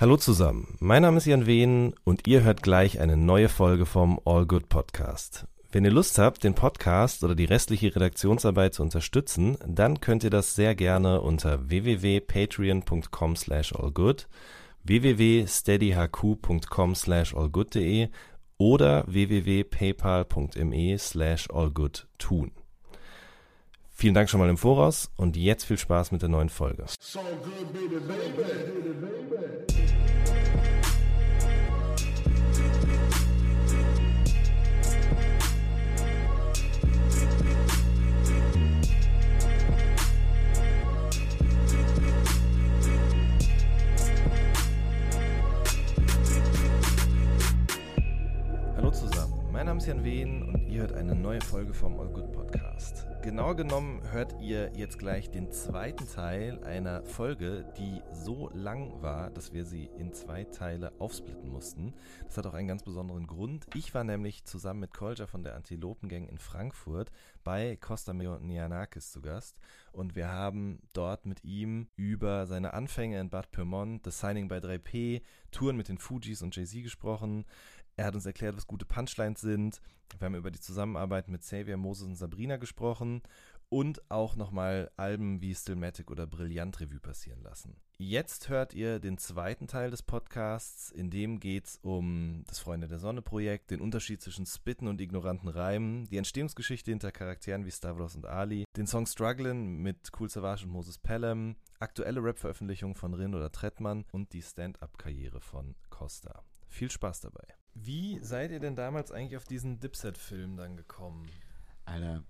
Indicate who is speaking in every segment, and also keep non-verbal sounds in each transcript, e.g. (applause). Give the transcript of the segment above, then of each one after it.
Speaker 1: Hallo zusammen, mein Name ist Jan Wehn und ihr hört gleich eine neue Folge vom All Good Podcast. Wenn ihr Lust habt, den Podcast oder die restliche Redaktionsarbeit zu unterstützen, dann könnt ihr das sehr gerne unter www.patreon.com slash allgood, www.steadyhq.com slash allgood.de oder www.paypal.me slash allgood tun. Vielen Dank schon mal im Voraus und jetzt viel Spaß mit der neuen Folge. Good, baby, baby. Name ist Jan Wehn und ihr hört eine neue Folge vom All Good Podcast. Genauer genommen hört ihr jetzt gleich den zweiten Teil einer Folge, die so lang war, dass wir sie in zwei Teile aufsplitten mussten. Das hat auch einen ganz besonderen Grund. Ich war nämlich zusammen mit Kolja von der Antilopengang in Frankfurt bei Costa Nianakis zu Gast und wir haben dort mit ihm über seine Anfänge in Bad Pyrmont, das Signing bei 3P, Touren mit den Fujis und Jay-Z gesprochen. Er hat uns erklärt, was gute Punchlines sind. Wir haben über die Zusammenarbeit mit Xavier, Moses und Sabrina gesprochen und auch nochmal Alben wie Stillmatic oder Brillant Revue passieren lassen. Jetzt hört ihr den zweiten Teil des Podcasts, in dem geht es um das Freunde der Sonne Projekt, den Unterschied zwischen Spitten und ignoranten Reimen, die Entstehungsgeschichte hinter Charakteren wie Stavros und Ali, den Song Strugglin' mit Cool Savage und Moses Pelham, aktuelle Rap-Veröffentlichungen von Rin oder Trettmann und die Stand-Up-Karriere von Costa. Viel Spaß dabei. Wie seid ihr denn damals eigentlich auf diesen Dipset-Film dann gekommen?
Speaker 2: Alter.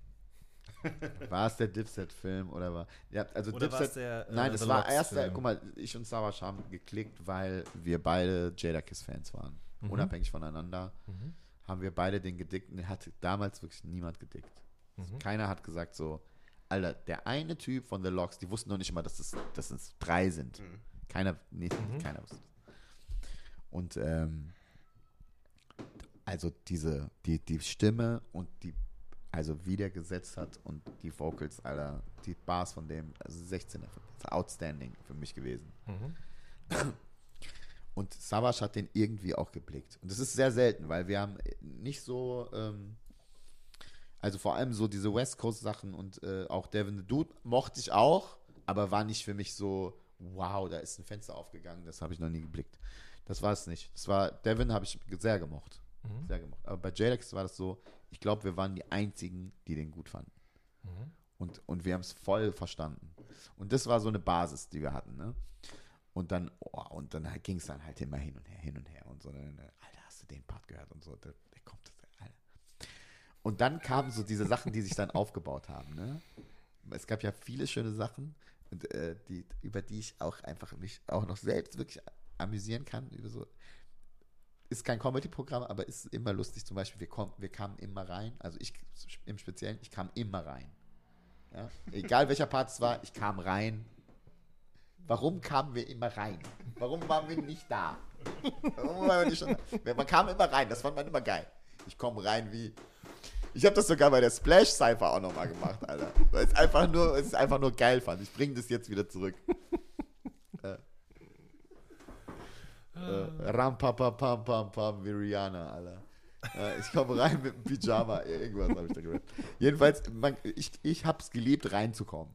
Speaker 2: war es der Dipset-Film oder war. Ja, also
Speaker 1: oder Dipset. Der,
Speaker 2: äh, nein, es war erst der. Guck mal, ich und Savas haben geklickt, weil wir beide Jadakiss-Fans waren. Mhm. Unabhängig voneinander. Mhm. Haben wir beide den gedickt hat damals wirklich niemand gedickt. Mhm. Keiner hat gesagt so, Alter, der eine Typ von The Locks, die wussten noch nicht mal, dass es, dass es drei sind. Mhm. Keiner, nee, mhm. keiner wusste. Und ähm, also diese, die, die Stimme und die, also wie der gesetzt hat und die Vocals, Alter, die Bars von dem, also 16 er outstanding für mich gewesen. Mhm. Und Savage hat den irgendwie auch geblickt. Und das ist sehr selten, weil wir haben nicht so, ähm, also vor allem so diese West Coast Sachen und äh, auch Devin the Dude mochte ich auch, aber war nicht für mich so, wow, da ist ein Fenster aufgegangen, das habe ich noch nie geblickt. Das war es nicht. Das war, Devin habe ich sehr gemocht. Mhm. Sehr gemocht. Aber bei Jalex war das so, ich glaube, wir waren die Einzigen, die den gut fanden. Mhm. Und, und wir haben es voll verstanden. Und das war so eine Basis, die wir hatten. Ne? Und dann, oh, und dann ging es dann halt immer hin und her, hin und her und so. Dann, Alter, hast du den Part gehört und so. Der, der kommt, Alter. Und dann kamen so diese Sachen, die sich dann (laughs) aufgebaut haben. Ne? Es gab ja viele schöne Sachen, und, äh, die, über die ich auch einfach mich auch noch selbst wirklich amüsieren kann. Über so, ist kein Comedy-Programm, aber ist immer lustig. Zum Beispiel, wir, kommen, wir kamen immer rein, also ich im Speziellen, ich kam immer rein. Ja? Egal welcher Part es war, ich kam rein. Warum kamen wir immer rein? Warum waren wir nicht da? Warum waren wir nicht schon da? Man kam immer rein, das fand man immer geil. Ich komme rein wie. Ich habe das sogar bei der Splash Cypher auch nochmal gemacht, Alter. Weil es einfach nur, es einfach nur geil fand. Ich bringe das jetzt wieder zurück. Äh, ram, pam, pam, pam, pam, pam, wie Rihanna, Alter. Äh, ich komme rein mit einem Pyjama, (laughs) irgendwas habe ich da gehört. Jedenfalls, man, ich, ich habe es geliebt, reinzukommen.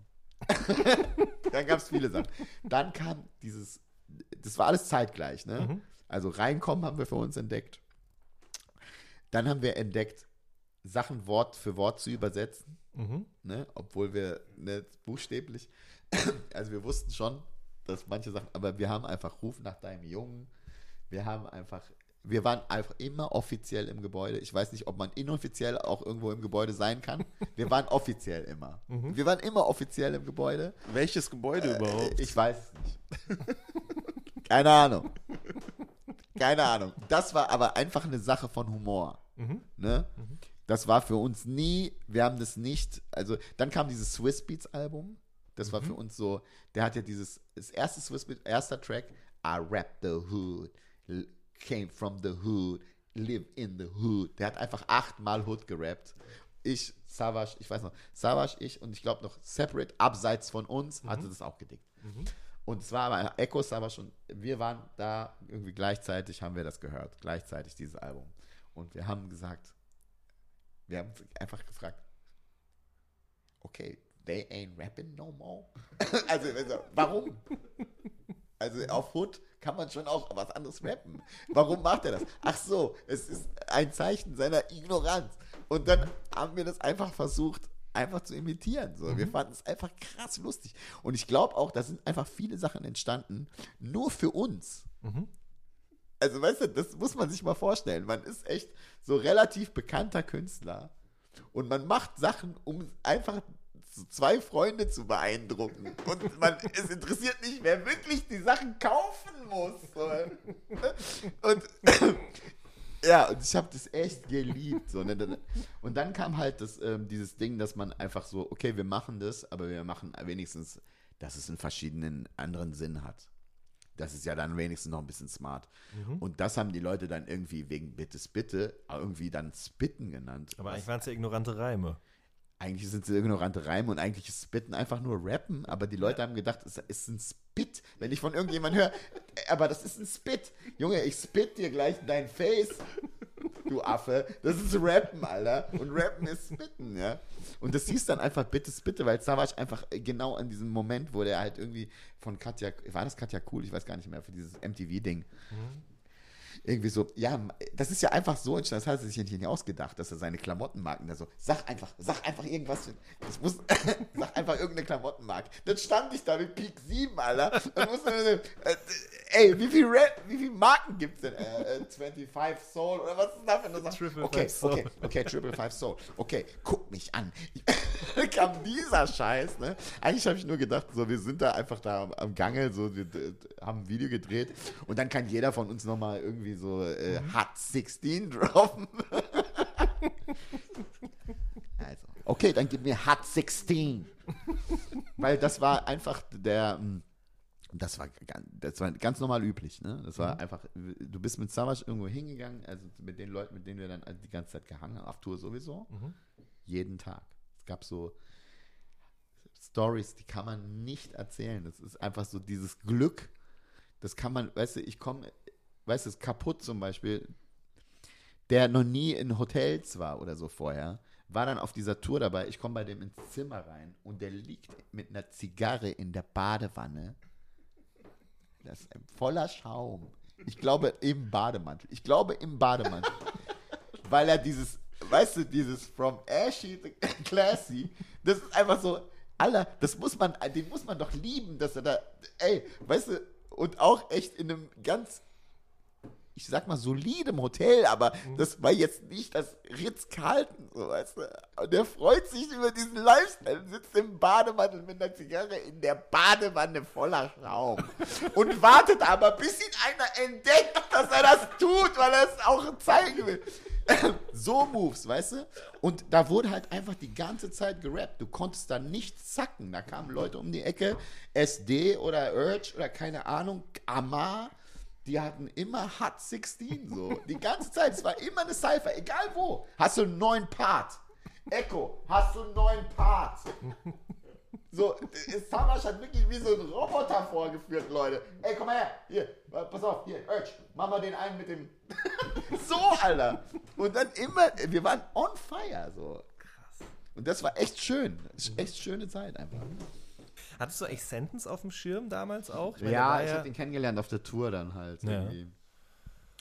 Speaker 2: (laughs) Dann gab es viele Sachen. Dann kam dieses, das war alles zeitgleich, ne? Mhm. Also reinkommen haben wir für uns entdeckt. Dann haben wir entdeckt, Sachen Wort für Wort zu übersetzen, mhm. ne? obwohl wir nicht buchstäblich, (coughs) also wir wussten schon, dass manche Sachen, aber wir haben einfach Ruf nach deinem Jungen. Wir haben einfach, wir waren einfach immer offiziell im Gebäude. Ich weiß nicht, ob man inoffiziell auch irgendwo im Gebäude sein kann. (laughs) Wir waren offiziell immer. Mhm. Wir waren immer offiziell im Gebäude.
Speaker 1: Welches Gebäude äh, überhaupt?
Speaker 2: Ich weiß es nicht. Keine Ahnung. Keine Ahnung. Das war aber einfach eine Sache von Humor. Mhm. Ne? Mhm. Das war für uns nie, wir haben das nicht, also dann kam dieses Swiss Beats Album. Das mhm. war für uns so, der hat ja dieses, das erste Swiss Beat, erster Track, I rap the hood, came from the hood, live in the hood. Der hat einfach achtmal Hood gerappt. Ich, Savage, ich weiß noch, Savage, ich und ich glaube noch Separate, abseits von uns, mhm. hatte das auch gedickt. Mhm. Und zwar aber Echos aber schon, wir waren da irgendwie gleichzeitig, haben wir das gehört, gleichzeitig dieses Album. Und wir haben gesagt, wir haben einfach gefragt, okay, they ain't rapping no more. (laughs) also, warum? Also auf Hood kann man schon auch was anderes rappen. Warum macht er das? Ach so, es ist ein Zeichen seiner Ignoranz. Und dann haben wir das einfach versucht, einfach zu imitieren. So. Mhm. Wir fanden es einfach krass lustig. Und ich glaube auch, da sind einfach viele Sachen entstanden, nur für uns. Mhm. Also, weißt du, das muss man sich mal vorstellen. Man ist echt so relativ bekannter Künstler und man macht Sachen, um einfach zwei Freunde zu beeindrucken. Und man, es interessiert nicht, wer wirklich die Sachen kaufen muss. Und (clears throat) ja, und ich habe das echt geliebt. So, ne? Und dann kam halt das, ähm, dieses Ding, dass man einfach so, okay, wir machen das, aber wir machen wenigstens, dass es einen verschiedenen anderen Sinn hat. Das ist ja dann wenigstens noch ein bisschen smart. Mhm. Und das haben die Leute dann irgendwie wegen Bittes Bitte irgendwie dann Spitten genannt.
Speaker 1: Aber eigentlich waren es ja ignorante Reime
Speaker 2: eigentlich sind sie ignorante Reime und eigentlich ist Spitten einfach nur Rappen, aber die Leute haben gedacht, es ist ein Spit. Wenn ich von irgendjemandem höre, aber das ist ein Spit. Junge, ich spit dir gleich in dein Face, du Affe. Das ist Rappen, Alter. Und Rappen ist Spitten, ja. Und das hieß dann einfach Bitte, Bitte, weil Savage einfach genau an diesem Moment, wo der halt irgendwie von Katja, war das Katja Cool? Ich weiß gar nicht mehr, für dieses MTV-Ding. Mhm irgendwie so, ja, das ist ja einfach so entstanden, das hat er sich nicht ausgedacht, dass er seine Klamottenmarken da so, sag einfach, sag einfach irgendwas, das muss, (laughs) sag einfach irgendeine Klamottenmarke. Dann stand ich da mit Peak 7, Alter, und musste, äh, ey, wie viel, Red, wie viel Marken gibt's denn? Äh, 25 äh, Soul, oder was ist das für eine Sache? Triple okay, Soul. okay, okay, Triple Five Soul. Okay, guck mich an. (laughs) kam dieser Scheiß, ne? Eigentlich habe ich nur gedacht, so, wir sind da einfach da am, am Gange, so, wir haben ein Video gedreht und dann kann jeder von uns nochmal irgendwie so äh, mhm. Hot 16 droppen. (laughs) also, okay, dann gib mir Hot 16. Weil das war einfach der. Hm, das war, das war ganz normal üblich, ne? Das war mhm. einfach, du bist mit Savage irgendwo hingegangen, also mit den Leuten, mit denen wir dann die ganze Zeit gehangen haben, auf Tour sowieso. Mhm. Jeden Tag. Es gab so Stories, die kann man nicht erzählen. Das ist einfach so dieses Glück. Das kann man, weißt du, ich komme weißt du, kaputt zum Beispiel, der noch nie in Hotels war oder so vorher, war dann auf dieser Tour dabei. Ich komme bei dem ins Zimmer rein und der liegt mit einer Zigarre in der Badewanne. Das ist voller Schaum. Ich glaube im Bademantel. Ich glaube im Bademantel. (laughs) Weil er dieses, weißt du, dieses From Ashy to Classy, das ist einfach so, Alter, das muss man, den muss man doch lieben, dass er da, ey, weißt du, und auch echt in einem ganz ich sag mal, solidem Hotel, aber mhm. das war jetzt nicht das Ritz-Carlton, so weißt du. Und der freut sich über diesen Lifestyle, sitzt im Bademantel mit einer Zigarre in der Badewanne voller Raum (laughs) und wartet aber, bis ihn einer entdeckt, dass er das tut, weil er es auch zeigen will. (laughs) so Moves, weißt du? Und da wurde halt einfach die ganze Zeit gerappt. Du konntest da nichts zacken. Da kamen Leute um die Ecke, SD oder Urge oder keine Ahnung, Amar die hatten immer Hot 16 so. Die ganze Zeit. Es war immer eine Cypher, egal wo. Hast du einen neuen Part? Echo, hast du einen neuen Part? So, Samash hat wirklich wie so ein Roboter vorgeführt, Leute. Ey, komm mal her. Hier, pass auf, hier, Urge, mach mal den einen mit dem. (laughs) so, Alter. Und dann immer, wir waren on fire, so. Krass. Und das war echt schön. Echt schöne Zeit einfach.
Speaker 1: Hattest du eigentlich Sentence auf dem Schirm damals auch?
Speaker 2: Ich meine, ja, ich ja habe ihn kennengelernt auf der Tour dann halt. Ja, irgendwie.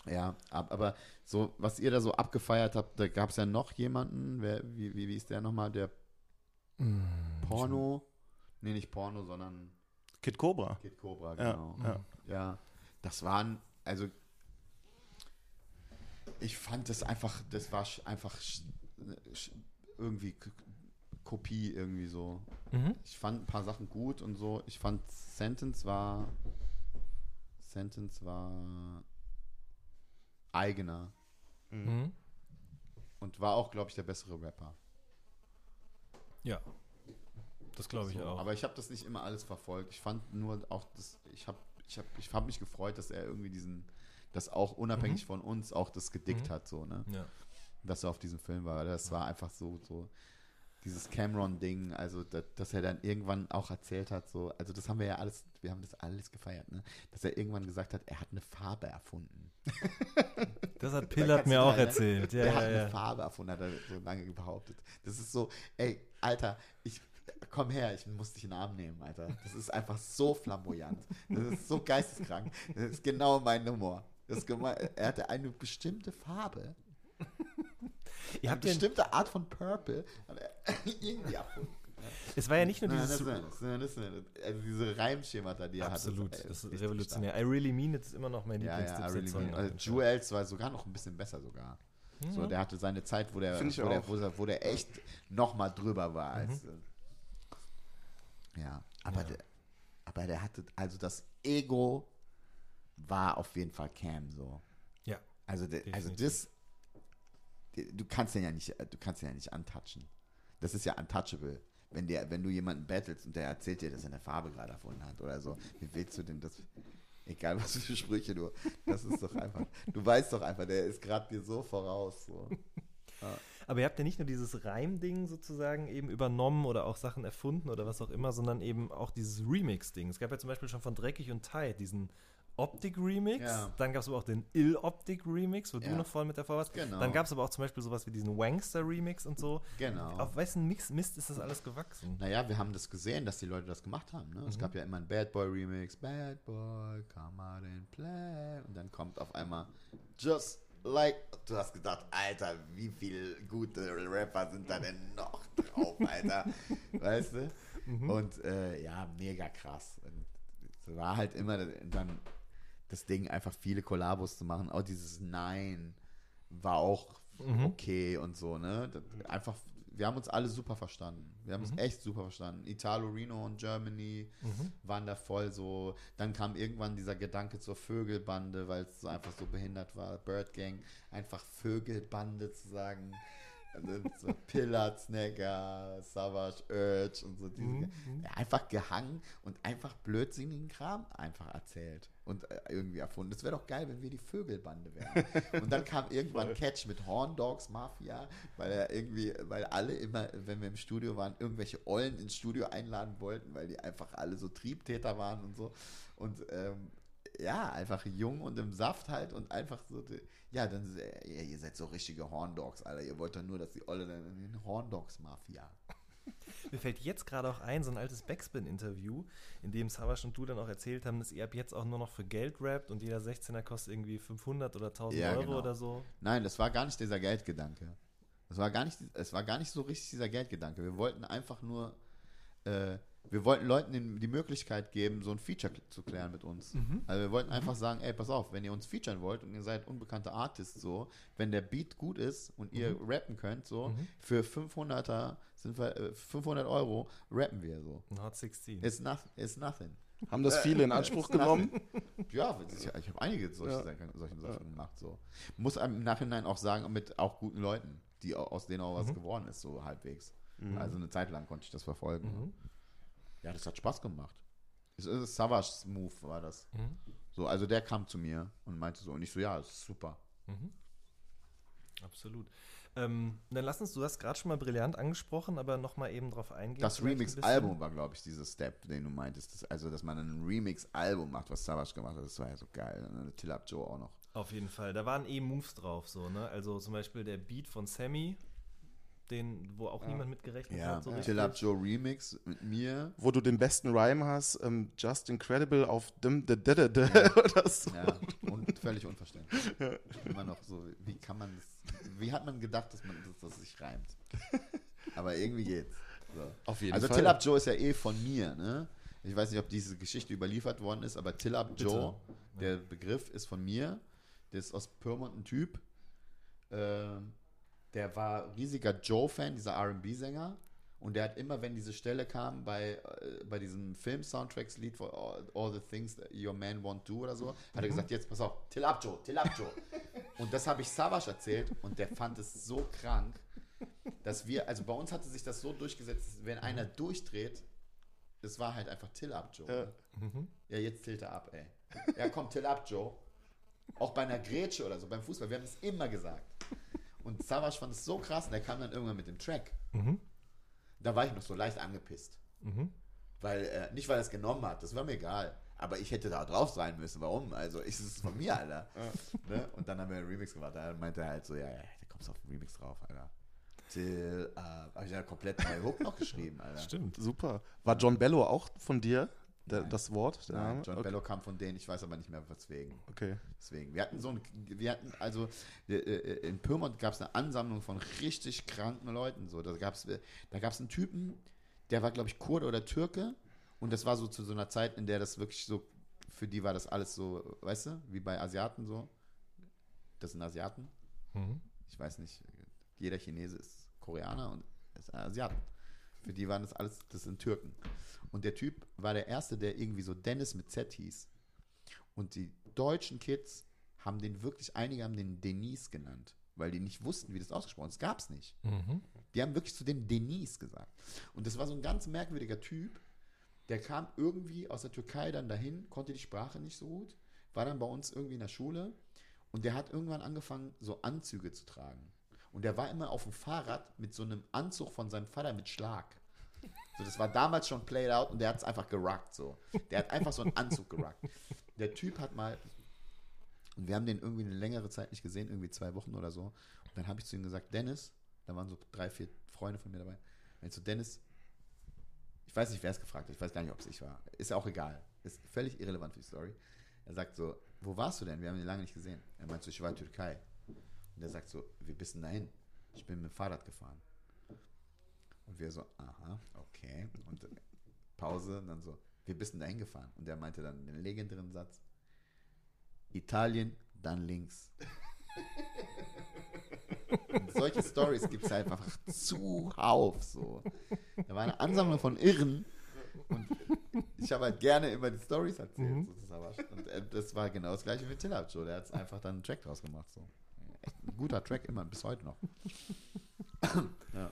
Speaker 2: ja aber so, was ihr da so abgefeiert habt, da gab es ja noch jemanden, wer, wie, wie, wie ist der nochmal, der mm, Porno, nee, nicht Porno, sondern
Speaker 1: Kid Cobra.
Speaker 2: Kid Cobra, genau. Ja, ja. ja das waren, also ich fand das einfach, das war einfach irgendwie Kopie irgendwie so. Mhm. Ich fand ein paar Sachen gut und so. Ich fand Sentence war Sentence war eigener. Mhm. Und war auch, glaube ich, der bessere Rapper.
Speaker 1: Ja. Das glaube ich so, auch.
Speaker 2: Aber ich habe das nicht immer alles verfolgt. Ich fand nur auch das, ich habe ich hab, ich hab mich gefreut, dass er irgendwie diesen, das auch unabhängig mhm. von uns auch das gedickt mhm. hat, so, ne? Ja. Dass er auf diesem Film war. Das war einfach so, so dieses Cameron-Ding, also dass, dass er dann irgendwann auch erzählt hat, so, also das haben wir ja alles, wir haben das alles gefeiert, ne? Dass er irgendwann gesagt hat, er hat eine Farbe erfunden. (laughs)
Speaker 1: Das hat Pillard mir auch
Speaker 2: ne?
Speaker 1: erzählt. Ja,
Speaker 2: er
Speaker 1: ja,
Speaker 2: hat eine
Speaker 1: ja.
Speaker 2: Farbe erfunden, hat er so lange behauptet. Das ist so, ey, Alter, ich komm her, ich muss dich in den Arm nehmen, Alter. Das ist einfach so flamboyant. Das ist so geisteskrank. Das ist genau mein Humor. Das gemein, er hatte eine bestimmte Farbe.
Speaker 1: Ihr
Speaker 2: Eine
Speaker 1: habt ja,
Speaker 2: bestimmte Art von Purple hat er (laughs) irgendwie erfunden.
Speaker 1: es war ja nicht nur
Speaker 2: Nein,
Speaker 1: dieses.
Speaker 2: das, ist- das, ist- das, ist- also diese Reimschemata, die er
Speaker 1: Absolut,
Speaker 2: hat.
Speaker 1: das ist revolutionär. I really mean it ist immer noch mein
Speaker 2: stark. Ja, ja, I
Speaker 1: Lieblingstipp
Speaker 2: really Also. Jewels war sogar noch ein bisschen besser sogar. So, der hatte seine Zeit, wo der, wo der, wo der, wo der echt noch mal drüber war. Als, äh, ja, aber,
Speaker 1: Ja.
Speaker 2: Der, aber der hatte, also das Ego war auf jeden Fall Cam so.
Speaker 1: Ja.
Speaker 2: Also, der, also das, du kannst den ja nicht, du kannst den ja nicht untouchen. Das ist ja untouchable. Wenn, der, wenn du jemanden battlest und der erzählt dir, dass er eine Farbe gerade erfunden hat oder so, wie willst du denn das? Egal was für Sprüche du, das ist doch einfach, du weißt doch einfach, der ist gerade dir so voraus. So.
Speaker 1: Aber ihr habt ja nicht nur dieses Reimding sozusagen eben übernommen oder auch Sachen erfunden oder was auch immer, sondern eben auch dieses Remix-Ding. Es gab ja zum Beispiel schon von Dreckig und Tight diesen Optik-Remix.
Speaker 2: Ja.
Speaker 1: Dann gab es aber auch den Ill-Optik-Remix, wo du
Speaker 2: Ja.
Speaker 1: noch voll mit davor warst.
Speaker 2: Genau.
Speaker 1: Dann gab es aber auch zum Beispiel sowas wie diesen Wankster-Remix und so.
Speaker 2: Genau.
Speaker 1: Auf wessen Mix Mist ist das alles gewachsen?
Speaker 2: Naja, wir haben das gesehen, dass die Leute das gemacht haben. Ne?
Speaker 1: Mhm.
Speaker 2: Es gab ja immer einen Bad Boy Remix, Bad Boy, come out and play. Und dann kommt auf einmal Just Like. Du hast gedacht, Alter, wie viele gute Rapper sind da denn noch drauf, Alter? (laughs) weißt du?
Speaker 1: Mhm.
Speaker 2: Und äh, ja, mega krass. Und es war halt immer dann das Ding, einfach viele Kollabos zu machen. Auch dieses Nein war auch
Speaker 1: Mhm.
Speaker 2: okay und so, ne? Einfach, wir haben uns alle super verstanden. Wir haben
Speaker 1: Mhm.
Speaker 2: uns echt super verstanden. Italo, Reno und Germany waren da voll so. Dann kam irgendwann dieser Gedanke zur Vögelbande, weil es so einfach so behindert war. Bird Gang, einfach Vögelbande zu sagen. Also so Pillard, Snagger, Savage, Urge und so. Diese,
Speaker 1: Mhm,
Speaker 2: Ja, einfach gehangen und einfach blödsinnigen Kram einfach erzählt und äh, irgendwie erfunden. Das wäre doch geil, wenn wir die Vögelbande wären. (laughs) und dann kam irgendwann Catch mit Horn Dogs Mafia, weil er irgendwie, weil alle immer, wenn wir im Studio waren, irgendwelche Ollen ins Studio einladen wollten, weil die einfach alle so Triebtäter waren und so. Und ähm, ja, einfach jung und im Saft halt und einfach so, die- ja, dann, äh, ja, ihr seid so richtige Horndogs, Alter. Ihr wollt doch nur, dass die Olle dann in den Horndogs Mafia. (laughs)
Speaker 1: Mir fällt jetzt gerade auch ein, so ein altes Backspin-Interview, in dem Savasch und du dann auch erzählt haben, dass ihr ab jetzt auch nur noch für Geld rappt und jeder 16er kostet irgendwie 500 oder 1000
Speaker 2: Ja,
Speaker 1: Euro
Speaker 2: genau.
Speaker 1: oder so.
Speaker 2: Nein, das war gar nicht dieser Geldgedanke. Das war gar nicht, es war gar nicht so richtig dieser Geldgedanke. Wir wollten einfach nur, äh, wir wollten Leuten die Möglichkeit geben, so ein Feature zu klären mit uns. Also wir wollten einfach sagen, ey, pass auf, wenn ihr uns featuren wollt und ihr seid unbekannte Artists so, wenn der Beat gut ist und ihr rappen könnt so, für 500er sind wir, äh, 500 Euro rappen wir so.
Speaker 1: Ein Hot 16.
Speaker 2: It's, nothing. it's nothing.
Speaker 3: Haben das viele in (laughs) Anspruch genommen?
Speaker 2: Ja, ich, habe einige solche,
Speaker 3: Ja.
Speaker 2: Sachen, solche Sachen gemacht. So. Muss im Nachhinein auch sagen, mit auch guten Leuten, die au- aus denen auch was geworden ist, so halbwegs. Also eine Zeit lang konnte ich das verfolgen. Ja, das hat Spaß gemacht. Es ist Savage Move war das. So, also der kam zu mir und meinte so, und ich so, ja, das ist super.
Speaker 1: Absolut. Ähm, dann lass uns, du hast gerade schon mal brillant angesprochen, aber nochmal eben drauf eingehen.
Speaker 2: Das Remix-Album war, glaube ich, dieses Step, den du meintest. Das, also, dass man ein Remix-Album macht, was Savage gemacht hat, das war ja so geil. Und Till Up Joe auch noch.
Speaker 1: Auf jeden Fall. Da waren eh Moves drauf, so, ne? Also zum Beispiel der Beat von Sammy, den, wo auch niemand mitgerechnet
Speaker 2: Ja,
Speaker 1: hat, so
Speaker 2: Till Up. Joe Remix mit mir.
Speaker 3: Wo du den besten Rhyme hast, ähm, Just Incredible auf dim, d, d, d, d, oder so.
Speaker 2: Ja, und völlig unverständlich. Immer noch so, wie kann man das, wie hat man gedacht, dass man dass das sich reimt? Aber irgendwie geht's. So.
Speaker 3: Auf jeden
Speaker 2: also
Speaker 3: Fall.
Speaker 2: Till Up Joe ist ja eh von mir, ne? Ich weiß nicht, ob diese Geschichte überliefert worden ist, aber Till Up Joe, der Begriff ist von mir. Der ist aus Pyrmont ein Typ. Ähm, der war riesiger Joe-Fan, dieser RB-Sänger. Und der hat immer, wenn diese Stelle kam, bei, äh, bei diesem Film-Soundtracks-Lied for all, all the Things that Your Man Won't Do oder so, hat er gesagt, jetzt pass auf, Till Up Joe, Till Up Joe. (laughs) und das habe ich Savage erzählt und der fand es so krank, dass wir, also bei uns hatte sich das so durchgesetzt, wenn einer durchdreht, es war halt einfach Till Up Joe.
Speaker 3: Ja.
Speaker 2: ne? Ja, jetzt tilt er ab, ey. Ja, komm, Till Up Joe. Auch bei einer Grätsche oder so, beim Fußball, wir haben es immer gesagt. Und Savage fand es so krass und der kam dann irgendwann mit dem Track. Da war ich noch so leicht angepisst. Weil, äh, nicht weil er es genommen hat, das war mir egal. Aber ich hätte da drauf sein müssen. Warum? Also, ist es von mir, Alter. (laughs) ne? Und dann haben wir einen Remix gemacht. Da meinte er halt so, ja, ja, da kommst du auf den Remix drauf, Alter. Till, äh, habe ich ja komplett neue Hook noch geschrieben, Alter.
Speaker 1: Stimmt.
Speaker 3: Super. War John Bello auch von dir, der,
Speaker 2: Nein.
Speaker 3: das Wort? Der
Speaker 2: Nein,
Speaker 3: Name?
Speaker 2: John
Speaker 3: okay.
Speaker 2: Bello kam von denen, ich weiß aber nicht mehr weswegen.
Speaker 3: Okay.
Speaker 2: Deswegen. Wir hatten so ein, wir hatten also äh, äh, in Pyrmont gab es eine Ansammlung von richtig kranken Leuten. So, da gab es da gab's einen Typen, der war glaube ich Kurde oder Türke und das war so zu so einer Zeit, in der das wirklich so für die war das alles so, weißt du, wie bei Asiaten so. Das sind Asiaten.
Speaker 1: Mhm.
Speaker 2: Ich weiß nicht, jeder Chinese ist Koreaner und ist Asiaten. Für die waren das alles, das sind Türken. Und der Typ war der Erste, der irgendwie so Dennis mit Z hieß. Und die deutschen Kids haben den wirklich, einige haben den Denise genannt, weil die nicht wussten, wie das ausgesprochen ist. Das gab es nicht.
Speaker 1: Mhm.
Speaker 2: Die haben wirklich zu dem Denise gesagt. Und das war so ein ganz merkwürdiger Typ, der kam irgendwie aus der Türkei dann dahin, konnte die Sprache nicht so gut, war dann bei uns irgendwie in der Schule und der hat irgendwann angefangen, so Anzüge zu tragen. Und der war immer auf dem Fahrrad mit so einem Anzug von seinem Vater mit Schlag. So, das war damals schon played out und der hat es einfach gerockt so. Der hat einfach so einen Anzug gerockt. Der Typ hat mal, und wir haben den irgendwie eine längere Zeit nicht gesehen, irgendwie zwei Wochen oder so. Und dann habe ich zu ihm gesagt, Dennis, da waren so drei, vier Freunde von mir dabei. Wenn ich so, Dennis, ich weiß nicht, wer es gefragt hat, ich weiß gar nicht, ob es ich war. Ist ja auch egal. Ist völlig irrelevant für die Story. Er sagt so, wo warst du denn? Wir haben ihn lange nicht gesehen. Er meint so, ich war in Türkei. Und er sagt so, wie bist denn dahin? Ich bin mit dem Fahrrad gefahren. Und wir so, aha, okay. Und Pause, und dann so, wie bist denn dahin gefahren? Und er meinte dann den legendären Satz, Italien, dann links. Und solche Stories gibt es halt einfach zuhauf. So. Da war eine Ansammlung von Irren. Und ich habe halt gerne immer die Stories erzählt. sozusagen. Und äh, das war genau das gleiche wie Tillab Joe. Der hat einfach dann einen Track draus gemacht. So. Echt ein guter Track, immer, bis heute noch. ja.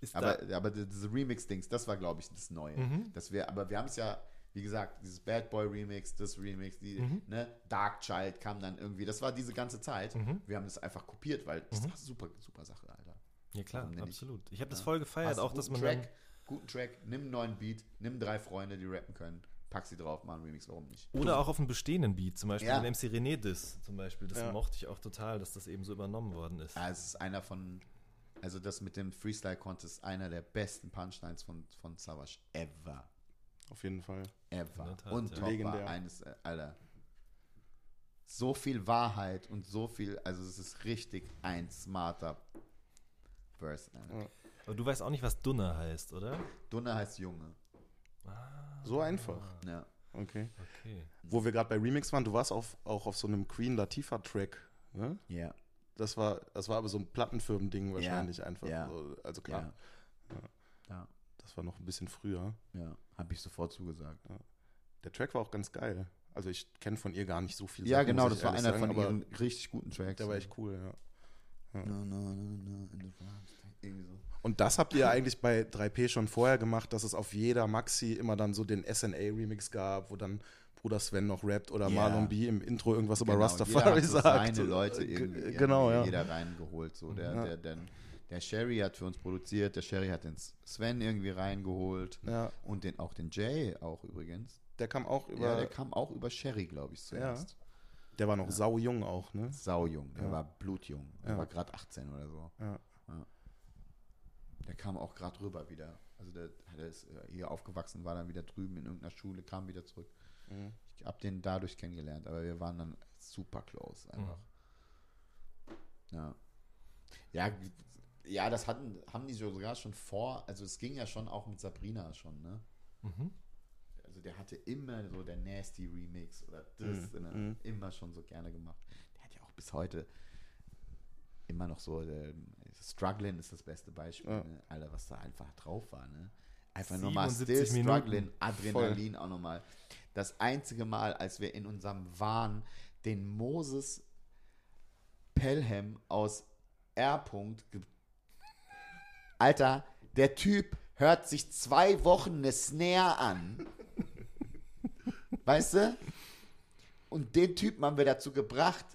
Speaker 1: Ist
Speaker 2: Aber,
Speaker 1: da,
Speaker 2: aber diese Remix-Dings, das war, glaube ich, das Neue.
Speaker 1: Mhm.
Speaker 2: Dass wir, aber wir haben es ja, wie gesagt, dieses Bad Boy Remix, das Remix, die,
Speaker 1: Mhm.
Speaker 2: ne, Dark Child kam dann irgendwie. Das war diese ganze Zeit.
Speaker 1: Mhm.
Speaker 2: Wir haben das einfach kopiert, weil das ist eine super, super Sache, Alter.
Speaker 1: ja klar, absolut. Ich habe das voll gefeiert,
Speaker 2: Hast
Speaker 1: auch dass man
Speaker 2: Track, guten Track, nimm einen neuen Beat, nimm drei Freunde, die rappen können, pack sie drauf, mach einen Remix, warum nicht?
Speaker 1: Oder auch auf einem bestehenden Beat, zum Beispiel
Speaker 2: Ja.
Speaker 1: den MC René Diss zum Beispiel. Das
Speaker 3: Ja.
Speaker 1: mochte ich auch total, dass das eben so übernommen worden ist.
Speaker 2: Ja, es ist einer von, also das mit dem Freestyle Contest, einer der besten Punchlines von, von Savage ever.
Speaker 3: Auf jeden Fall.
Speaker 2: Ever.
Speaker 1: Tat,
Speaker 2: und
Speaker 1: ja.
Speaker 2: top
Speaker 3: Legendär.
Speaker 2: war eines, äh, Alter. So viel Wahrheit und so viel, also es ist richtig ein smarter Verse. Alter.
Speaker 3: Ja.
Speaker 1: Aber du weißt auch nicht, was Dunner heißt, oder?
Speaker 2: Dunne heißt Junge.
Speaker 3: So einfach.
Speaker 2: Ja.
Speaker 3: Okay.
Speaker 1: Okay.
Speaker 3: Wo wir gerade bei Remix waren, du warst auf, auch auf so einem Queen Latifah-Track. Ne?
Speaker 2: Ja.
Speaker 3: Das war, das war aber so ein Plattenfirmen-Ding wahrscheinlich einfach.
Speaker 2: ja.
Speaker 3: So, also klar,
Speaker 2: Ja. Ja.
Speaker 3: das war noch ein bisschen früher.
Speaker 2: Ja. Habe ich sofort zugesagt.
Speaker 3: Der Track war auch ganz geil. Also ich kenne von ihr gar nicht so viel.
Speaker 2: Ja,
Speaker 3: Sachen,
Speaker 2: genau, das war einer
Speaker 3: sagen,
Speaker 2: von ihren richtig guten Tracks.
Speaker 3: Der war echt cool, ja.
Speaker 2: No, no, no, no, so.
Speaker 3: Und das habt ihr eigentlich bei 3P schon vorher gemacht, dass es auf jeder Maxi immer dann so den SNA-Remix gab, wo dann Bruder Sven noch rappt oder
Speaker 2: Ja.
Speaker 3: Marlon B im Intro irgendwas über
Speaker 2: Genau,
Speaker 3: Rastafari
Speaker 2: jeder hat so
Speaker 3: sagt.
Speaker 2: Seine Leute irgendwie,
Speaker 3: genau,
Speaker 2: irgendwie
Speaker 3: ja.
Speaker 2: jeder reingeholt. So. Der,
Speaker 3: Ja.
Speaker 2: der, der, der Sherry hat für uns produziert, der Sherry hat den Sven irgendwie reingeholt.
Speaker 3: Ja,
Speaker 2: Und den, auch den Jay auch übrigens.
Speaker 3: der kam auch über,
Speaker 2: ja, der, kam auch über Sherry, glaube ich, zuerst.
Speaker 3: War noch saujung auch, ne?
Speaker 2: Saujung, der
Speaker 3: Ja.
Speaker 2: war blutjung. Der
Speaker 3: Ja.
Speaker 2: war gerade 18 oder so.
Speaker 3: Ja.
Speaker 2: Der kam auch gerade rüber wieder. Also der, der ist äh, hier aufgewachsen, war dann wieder drüben in irgendeiner Schule, kam wieder zurück.
Speaker 3: Mhm.
Speaker 2: Ich habe den dadurch kennengelernt, aber wir waren dann super close einfach. Ja. Ja, g- ja, das hatten, haben die sogar schon vor, also es ging ja schon auch mit Sabrina schon, ne?
Speaker 1: Mhm.
Speaker 2: Also der hatte immer so der Nasty Remix oder das
Speaker 3: Mhm,
Speaker 2: ne? immer schon so gerne gemacht. Der hat ja auch bis heute immer noch so, der, Struggling ist das beste Beispiel,
Speaker 3: Ja.
Speaker 2: ne? Alter, was da einfach drauf war, ne? Einfach nochmal
Speaker 1: 77
Speaker 2: Still. Struggling, Adrenalin auch nochmal. Das einzige Mal, als wir in unserem Wahn den Moses Pelham aus R. Alter, der Typ hört sich zwei Wochen eine Snare an. Weißt du? Und den Typen haben wir dazu gebracht,